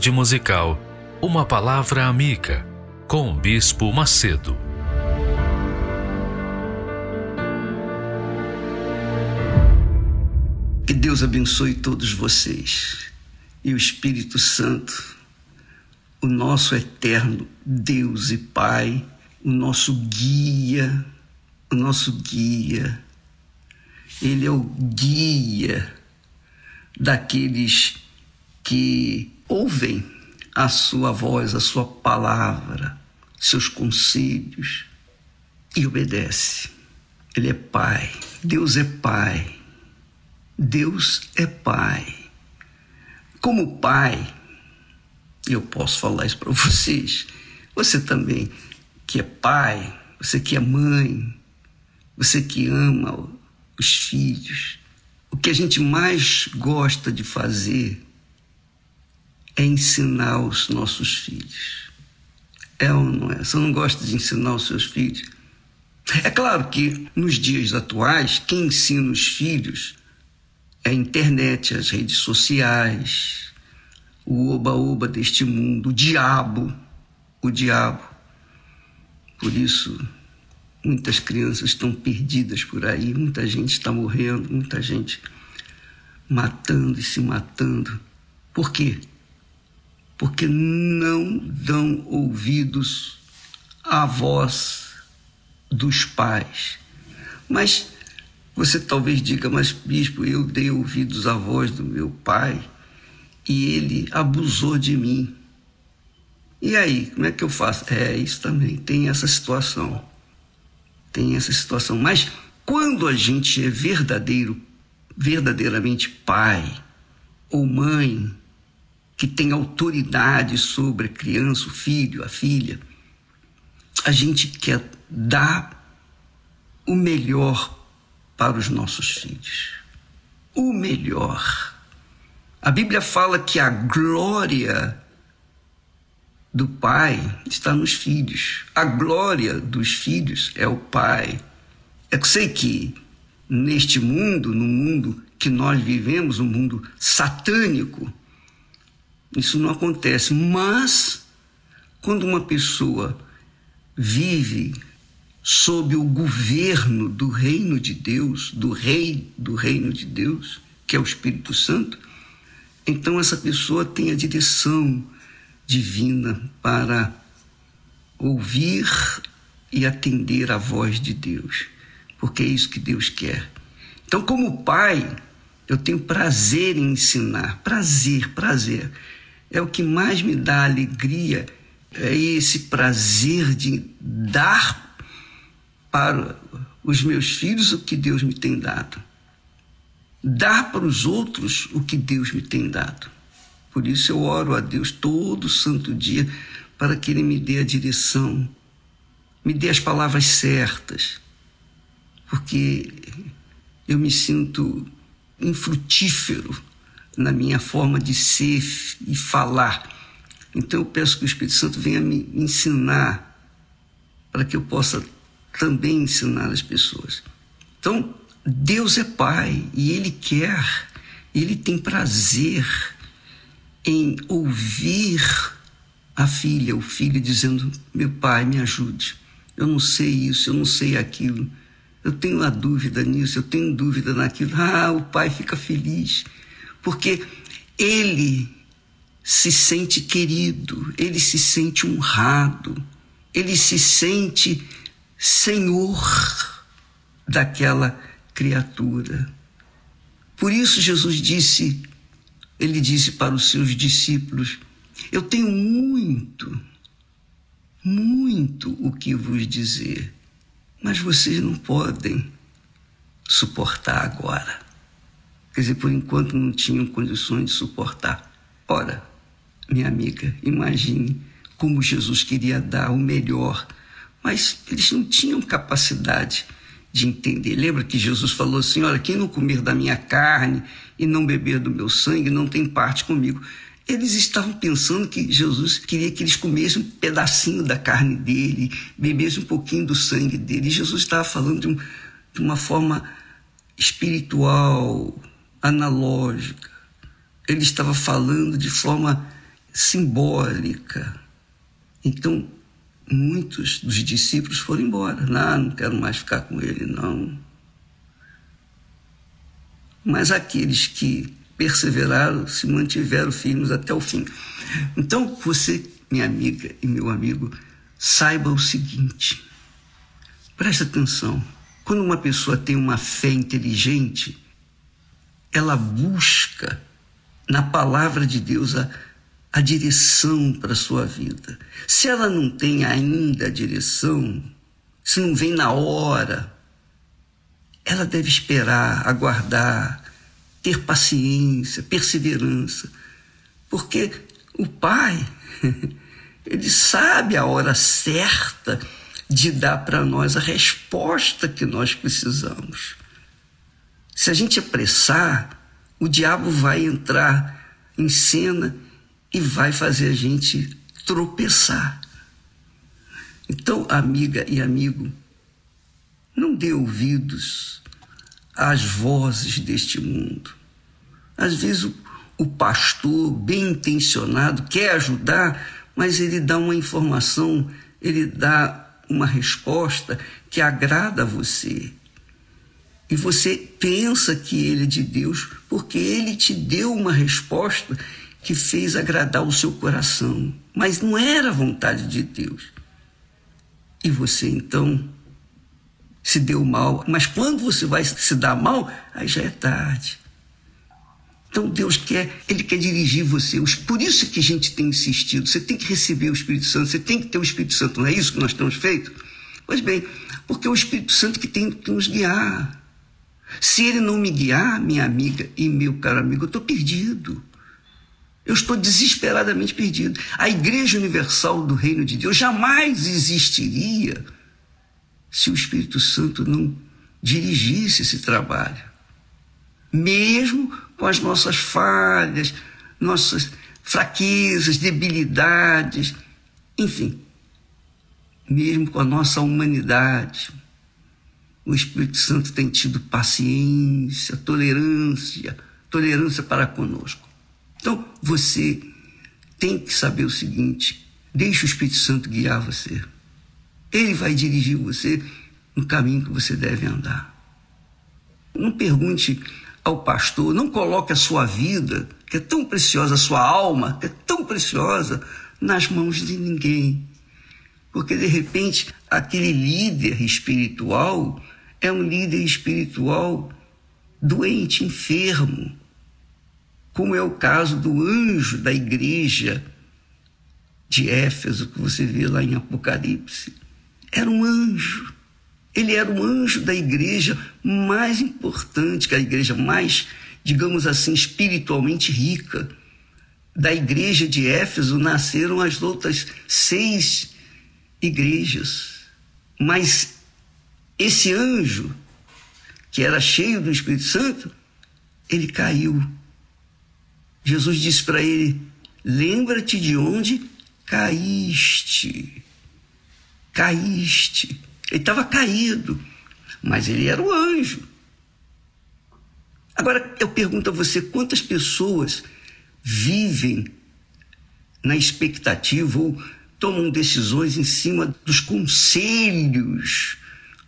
Tarde musical, uma palavra amiga com o Bispo Macedo. Que Deus abençoe todos vocês e o Espírito Santo, o nosso eterno Deus e Pai, o nosso guia, o nosso guia. Ele é o guia daqueles que ouvem a sua voz, a sua palavra, seus conselhos e obedece. Ele é Pai. Deus é Pai. Deus é Pai. Como Pai, eu posso falar isso para vocês. Você também, que é pai, você que é mãe, você que ama os filhos, o que a gente mais gosta de fazer é ensinar os nossos filhos. É ou não é? Você não gosta de ensinar os seus filhos? É claro que nos dias atuais, quem ensina os filhos é a internet, as redes sociais, o oba-oba deste mundo, o diabo, o diabo. Por isso, muitas crianças estão perdidas por aí, muita gente está morrendo, muita gente matando e se matando. Por quê? Porque não dão ouvidos à voz dos pais. Mas você talvez diga, mas bispo, eu dei ouvidos à voz do meu pai e ele abusou de mim. E aí, como é que eu faço? É isso também, tem essa situação. Tem essa situação. Mas quando a gente é verdadeiro, verdadeiramente pai ou mãe, que tem autoridade sobre a criança, o filho, a filha, a gente quer dar o melhor para os nossos filhos. O melhor. A Bíblia fala que a glória do pai está nos filhos. A glória dos filhos é o pai. Eu sei que neste mundo, no mundo que nós vivemos, um mundo satânico, isso não acontece. Mas quando uma pessoa vive sob o governo do reino de Deus, do rei do reino de Deus, que é o Espírito Santo, então essa pessoa tem a direção divina para ouvir e atender a voz de Deus, porque é isso que Deus quer. Então, como pai, eu tenho prazer em ensinar, prazer, prazer. É o que mais me dá alegria, é esse prazer de dar para os meus filhos o que Deus me tem dado. Dar para os outros o que Deus me tem dado. Por isso eu oro a Deus todo santo dia para que Ele me dê a direção, me dê as palavras certas, porque eu me sinto infrutífero na minha forma de ser e falar. Então eu peço que o Espírito Santo venha me ensinar para que eu possa também ensinar as pessoas. Então, Deus é Pai e Ele quer, Ele tem prazer em ouvir a filha, o filho dizendo: Meu pai, me ajude. Eu não sei isso, eu não sei aquilo. Eu tenho a dúvida nisso, eu tenho dúvida naquilo. Ah, o pai fica feliz, porque ele se sente querido, ele se sente honrado, ele se sente senhor daquela criatura. Por isso Jesus disse ele disse para os seus discípulos: Eu tenho muito, muito o que vos dizer, mas vocês não podem suportar agora. Quer dizer, por enquanto não tinham condições de suportar. Ora, minha amiga, imagine como Jesus queria dar o melhor, mas eles não tinham capacidade de entender. Lembra que Jesus falou assim: Olha, quem não comer da minha carne e não beber do meu sangue não tem parte comigo. Eles estavam pensando que Jesus queria que eles comessem um pedacinho da carne dele, bebessem um pouquinho do sangue dele. E Jesus estava falando de, um, de uma forma espiritual, analógica. ele estava falando de forma simbólica. Então, muitos dos discípulos foram embora. Não, não quero mais ficar com ele, não. Mas aqueles que perseveraram se mantiveram firmes até o fim. Então, você, minha amiga e meu amigo, saiba o seguinte: preste atenção. Quando uma pessoa tem uma fé inteligente, ela busca na palavra de Deus a, a direção para a sua vida. Se ela não tem ainda a direção, se não vem na hora, ela deve esperar, aguardar, ter paciência, perseverança, porque o Pai, ele sabe a hora certa de dar para nós a resposta que nós precisamos. Se a gente apressar, o diabo vai entrar em cena e vai fazer a gente tropeçar. Então, amiga e amigo, não dê ouvidos às vozes deste mundo. Às vezes o, o pastor, bem intencionado, quer ajudar, mas ele dá uma informação, ele dá uma resposta que agrada a você. E você pensa que ele é de Deus porque ele te deu uma resposta que fez agradar o seu coração, mas não era a vontade de Deus. E você então se deu mal, mas quando você vai se dar mal, aí já é tarde. Então Deus quer, Ele quer dirigir você. Por isso que a gente tem insistido. Você tem que receber o Espírito Santo, você tem que ter o Espírito Santo. Não é isso que nós temos feito? Pois bem, porque é o Espírito Santo que tem que nos guiar. Se ele não me guiar, minha amiga e meu caro amigo, eu estou perdido. Eu estou desesperadamente perdido. A Igreja Universal do Reino de Deus jamais existiria se o Espírito Santo não dirigisse esse trabalho. Mesmo com as nossas falhas, nossas fraquezas, debilidades, enfim, mesmo com a nossa humanidade, o Espírito Santo tem tido paciência, tolerância, tolerância para conosco. Então, você tem que saber o seguinte: deixe o Espírito Santo guiar você. Ele vai dirigir você no caminho que você deve andar. Não pergunte ao pastor, não coloque a sua vida, que é tão preciosa, a sua alma, que é tão preciosa, nas mãos de ninguém. Porque de repente aquele líder espiritual é um líder espiritual doente, enfermo, como é o caso do anjo da igreja de Éfeso, que você vê lá em Apocalipse. Era um anjo. Ele era o anjo da igreja mais importante, que a igreja mais, digamos assim, espiritualmente rica. Da igreja de Éfeso nasceram as outras seis igrejas. Mas esse anjo, que era cheio do Espírito Santo, ele caiu. Jesus disse para ele: Lembra-te de onde caíste. Caíste. Ele estava caído, mas ele era o anjo. Agora eu pergunto a você: quantas pessoas vivem na expectativa ou tomam decisões em cima dos conselhos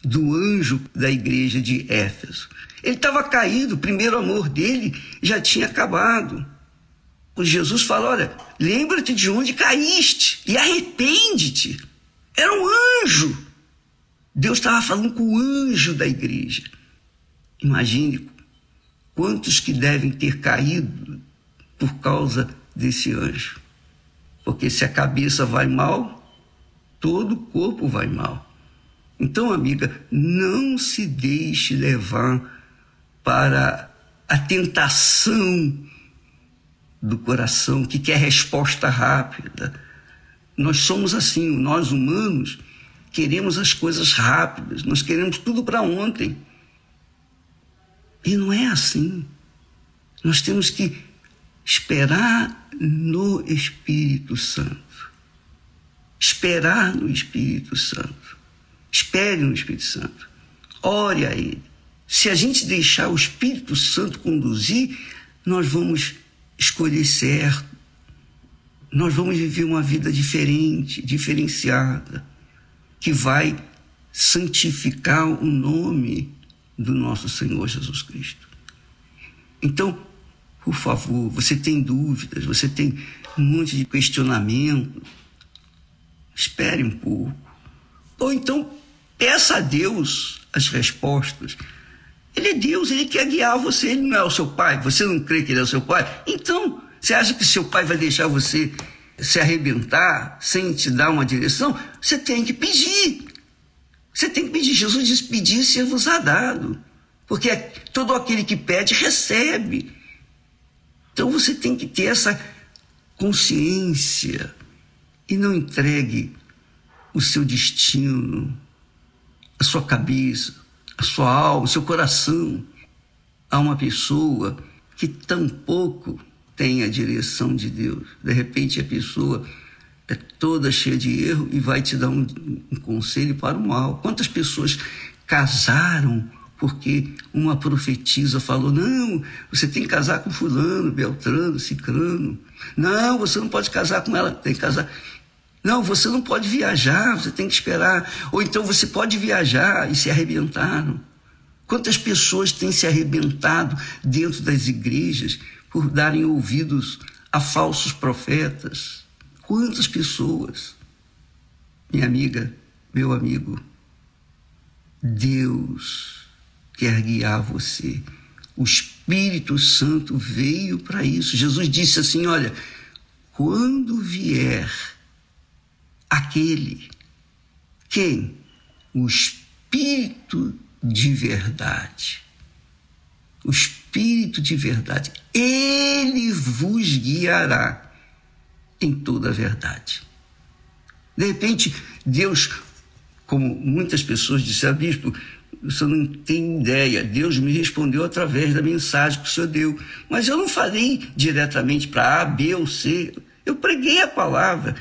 do anjo da igreja de Éfeso? Ele estava caído, o primeiro amor dele já tinha acabado. O Jesus fala: olha, lembra-te de onde caíste e arrepende-te. Era um anjo. Deus estava falando com o anjo da igreja. Imagine quantos que devem ter caído por causa desse anjo. Porque se a cabeça vai mal, todo o corpo vai mal. Então, amiga, não se deixe levar para a tentação do coração que quer resposta rápida. Nós somos assim, nós humanos queremos as coisas rápidas, nós queremos tudo para ontem. E não é assim. Nós temos que esperar no Espírito Santo. Esperar no Espírito Santo. Espere no Espírito Santo. Ore a Ele. Se a gente deixar o Espírito Santo conduzir, nós vamos escolher certo, nós vamos viver uma vida diferente, diferenciada, que vai santificar o nome do nosso Senhor Jesus Cristo. Então, por favor, você tem dúvidas, você tem um monte de questionamento, espere um pouco. Ou então, peça a Deus as respostas. Ele é Deus, ele quer guiar você, ele não é o seu pai. Você não crê que ele é o seu pai? Então, você acha que seu pai vai deixar você se arrebentar sem te dar uma direção? Você tem que pedir. Você tem que pedir. Jesus disse: pedir se vos ha dado. Porque todo aquele que pede, recebe. Então você tem que ter essa consciência e não entregue o seu destino, a sua cabeça, a sua alma, o seu coração a uma pessoa que tampouco tem a direção de Deus. De repente a pessoa é toda cheia de erro e vai te dar um, um conselho para o mal. Quantas pessoas casaram porque uma profetisa falou: não, você tem que casar com Fulano, Beltrano, Cicrano. Não, você não pode casar com ela, tem que casar. Não, você não pode viajar, você tem que esperar. Ou então você pode viajar e se arrebentaram. Quantas pessoas têm se arrebentado dentro das igrejas por darem ouvidos a falsos profetas? Quantas pessoas? Minha amiga, meu amigo, Deus quer guiar você. O Espírito Santo veio para isso. Jesus disse assim: Olha, quando vier aquele. Quem? O Espírito de verdade. O Espírito de verdade. Ele vos guiará em toda a verdade. De repente, Deus, como muitas pessoas disseram, bispo, senhor não tem ideia. Deus me respondeu através da mensagem que o senhor deu. Mas eu não falei diretamente para A, B ou C. Eu preguei a palavra.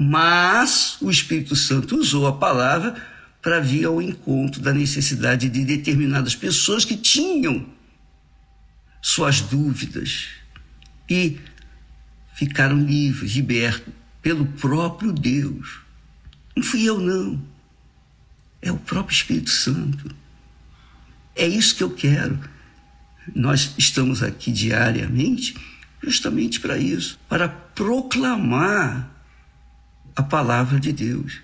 Mas o Espírito Santo usou a palavra para vir ao encontro da necessidade de determinadas pessoas que tinham suas dúvidas e ficaram livres, libertos pelo próprio Deus. Não fui eu, não. É o próprio Espírito Santo. É isso que eu quero. Nós estamos aqui diariamente justamente para isso para proclamar a palavra de Deus.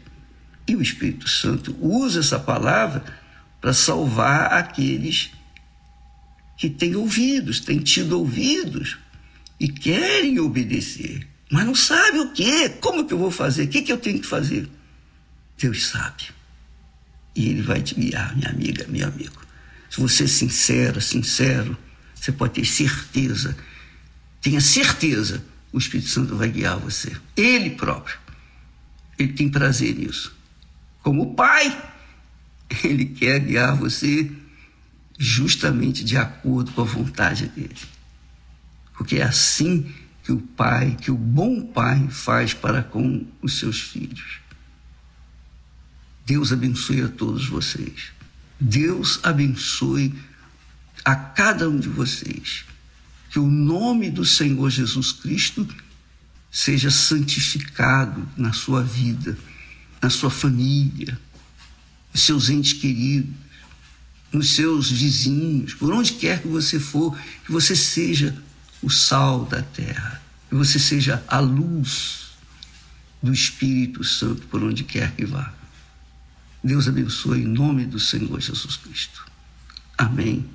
E o Espírito Santo usa essa palavra para salvar aqueles que têm ouvidos, têm tido ouvidos e querem obedecer, mas não sabem o que, como que eu vou fazer, o que, que eu tenho que fazer. Deus sabe. E Ele vai te guiar, minha amiga, meu amigo. Se você é sincera, sincero, você pode ter certeza, tenha certeza, o Espírito Santo vai guiar você. Ele próprio. Ele tem prazer nisso. Como pai, ele quer guiar você justamente de acordo com a vontade dele. Porque é assim que o pai, que o bom pai faz para com os seus filhos. Deus abençoe a todos vocês. Deus abençoe a cada um de vocês. Que o nome do Senhor Jesus Cristo seja santificado na sua vida, na sua família, nos seus entes queridos, nos seus vizinhos, por onde quer que você for, que você seja o sal da terra, que você seja a luz do Espírito Santo por onde quer que vá. Deus abençoe em nome do Senhor Jesus Cristo. Amém.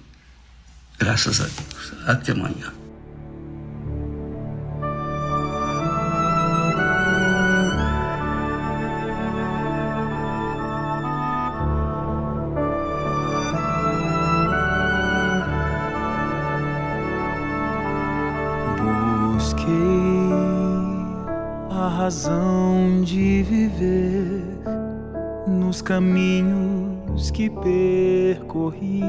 Graças a Deus. Até amanhã. Razão de viver nos caminhos que percorri.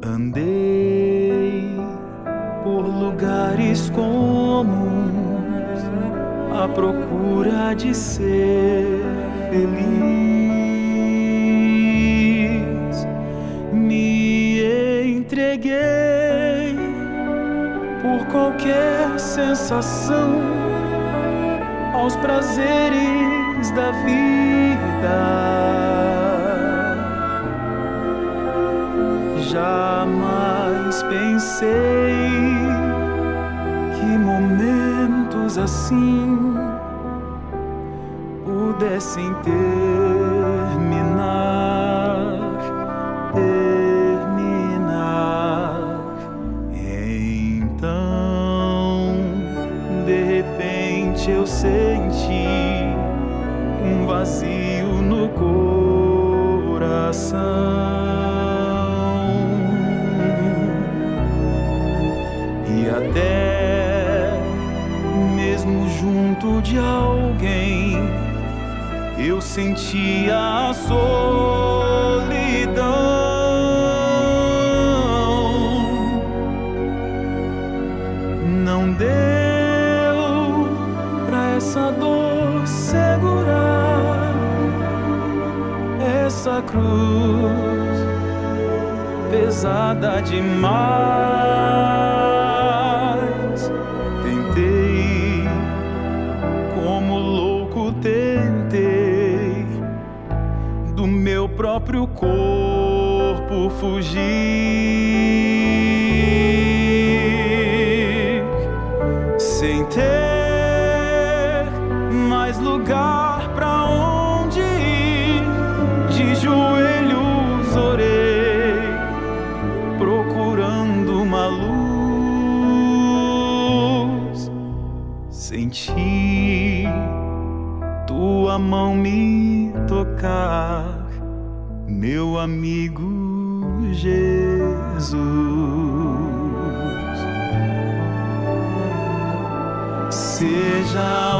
Andei por lugares comuns à procura de ser feliz. qualquer sensação aos prazeres da vida. Jamais pensei que momentos assim pudessem ter. junto de alguém, eu sentia a solidão. Não deu pra essa dor segurar essa cruz pesada demais. próprio corpo fugir. out.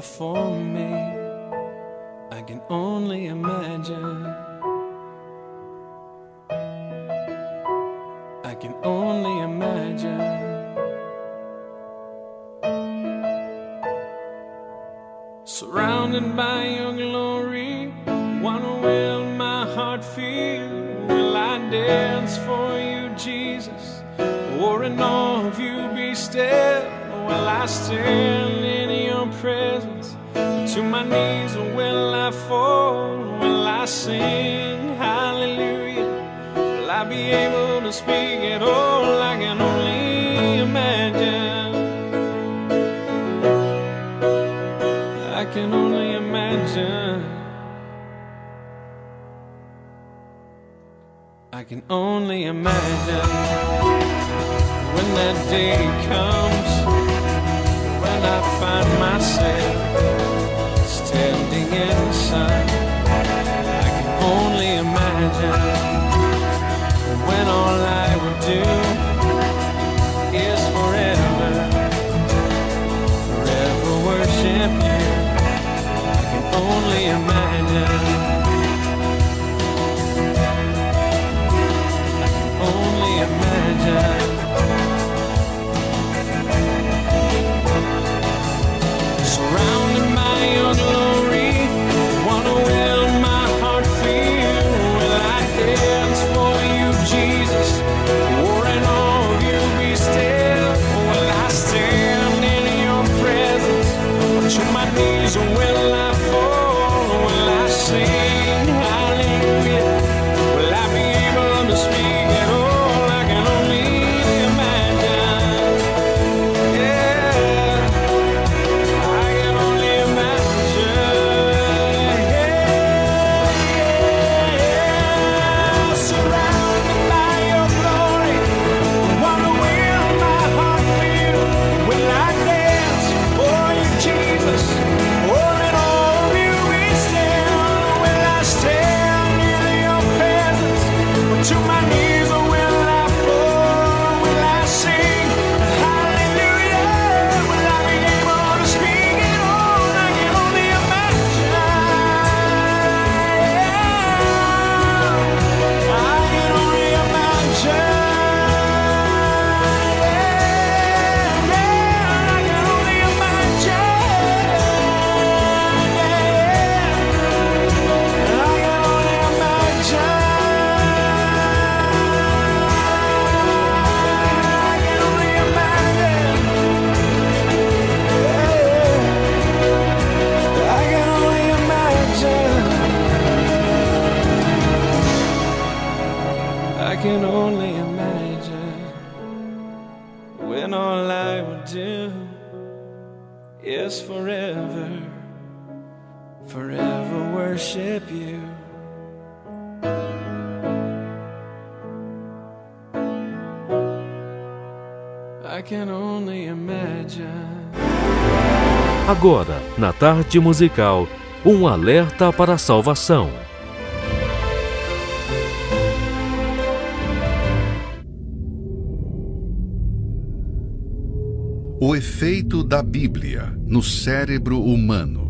Before me. I can only imagine. I can only imagine. Surrounded by your glory, what will my heart feel? Will I dance for you, Jesus? Or in awe of you be still? Will I stand in presence? To my knees, will I fall? Will I sing hallelujah? Will I be able to speak at all? I can only imagine. I can only imagine. I can only imagine when that day comes I find myself standing in the sun. I can only imagine when all I would do is forever, forever worship you. I can only imagine. Agora, na tarde musical, um alerta para a salvação. O efeito da Bíblia no cérebro humano.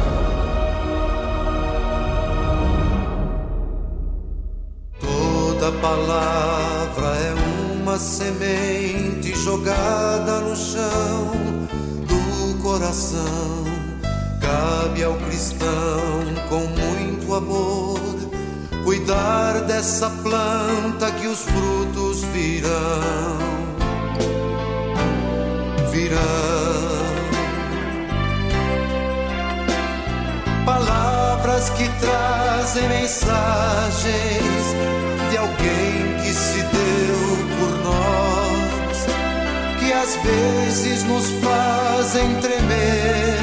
Toda palavra é uma semente jogada no chão do coração. Cabe ao cristão com muito amor cuidar dessa planta que os frutos virão. Virão. Palavras que trazem mensagens de alguém que se deu por nós, que às vezes nos fazem tremer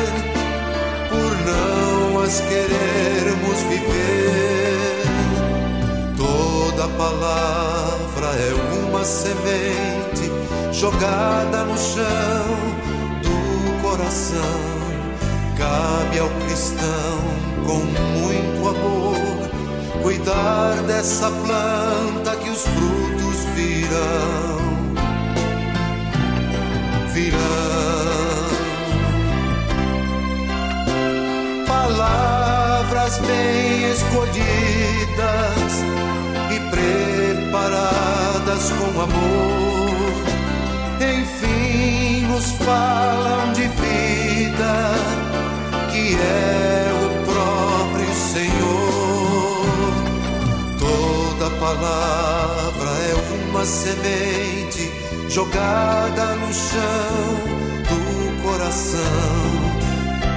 por não as querermos viver. Toda palavra é uma semente jogada no chão do coração. Cabe ao cristão com muito amor cuidar dessa planta que os frutos virão. Virão palavras bem escolhidas e preparadas com amor. Enfim, nos falam de vida que é palavra é uma semente jogada no chão do coração.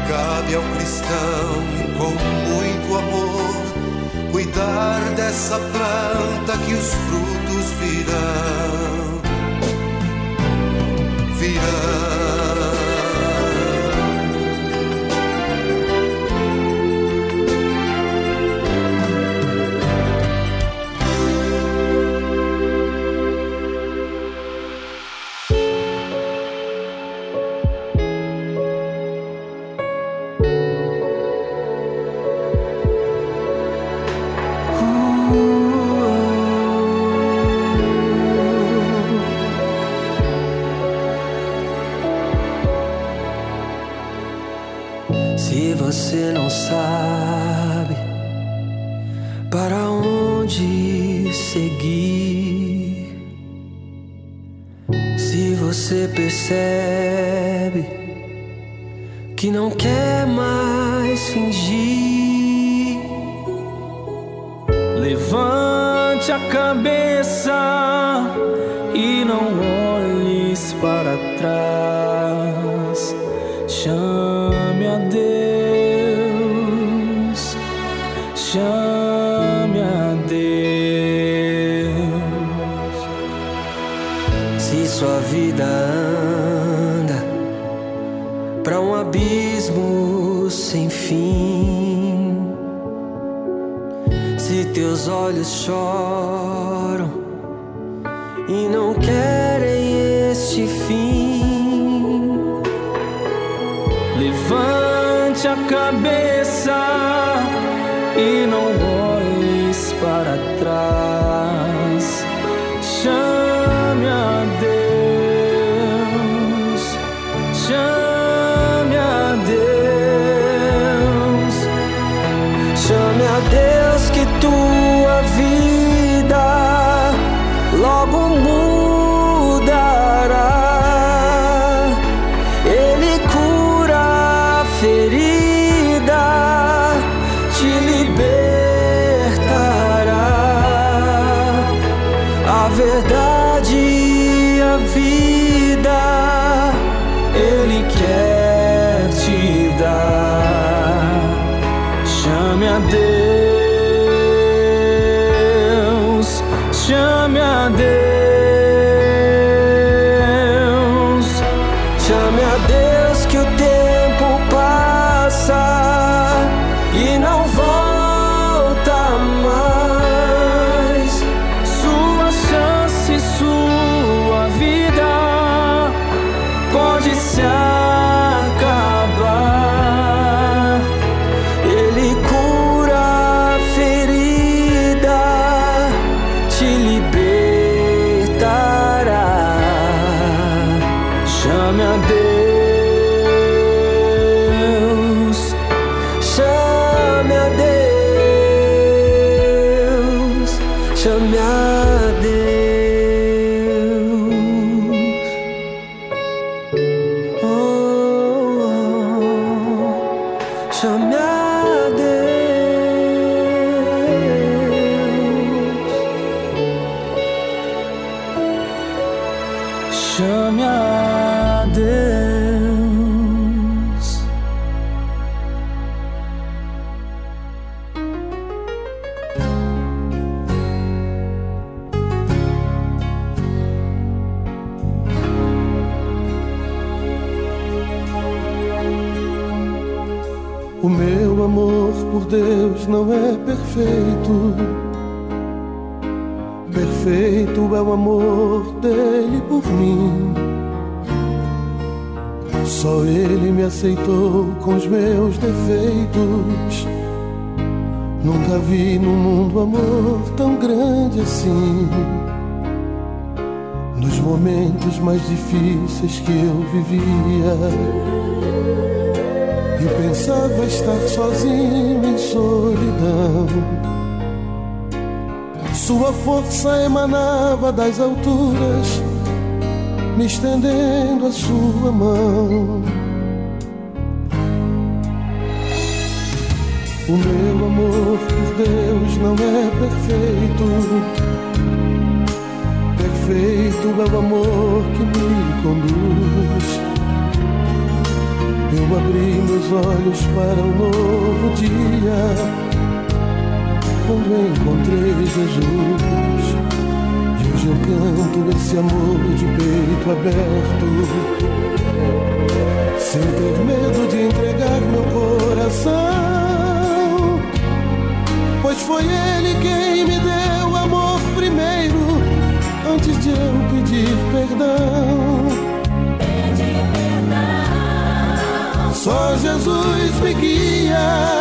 Cabe ao cristão com muito amor cuidar dessa planta que os frutos virão. Virão. Você percebe que não quer mais fingir, levante a cabeça e não olhes para trás. Teus olhos choram e não querem este fim. Levante a cabeça e não olhes aceitou com os meus defeitos. Nunca vi no mundo amor tão grande assim. Nos momentos mais difíceis que eu vivia. E pensava estar sozinho em solidão. Sua força emanava das alturas, me estendendo a sua mão. O meu amor por Deus não é perfeito. Perfeito é o amor que me conduz. Eu abri meus olhos para um novo dia quando encontrei Jesus. E hoje eu canto esse amor de peito aberto, sem ter medo de entregar meu coração, pois foi Ele quem me deu amor primeiro, antes de eu pedir perdão. Só Jesus me guia.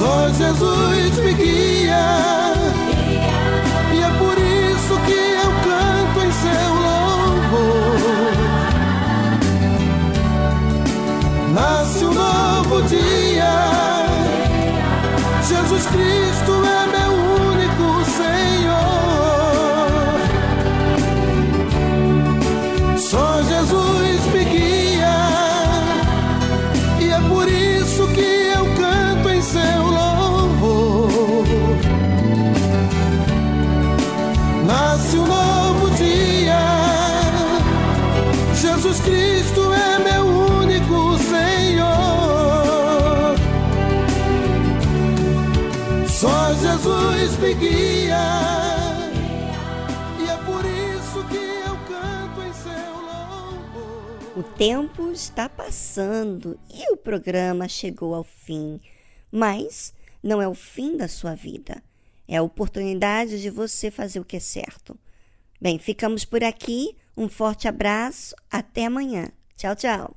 Só Jesus me guia. Passando e o programa chegou ao fim, mas não é o fim da sua vida. É a oportunidade de você fazer o que é certo. Bem, ficamos por aqui. Um forte abraço. Até amanhã. Tchau, tchau.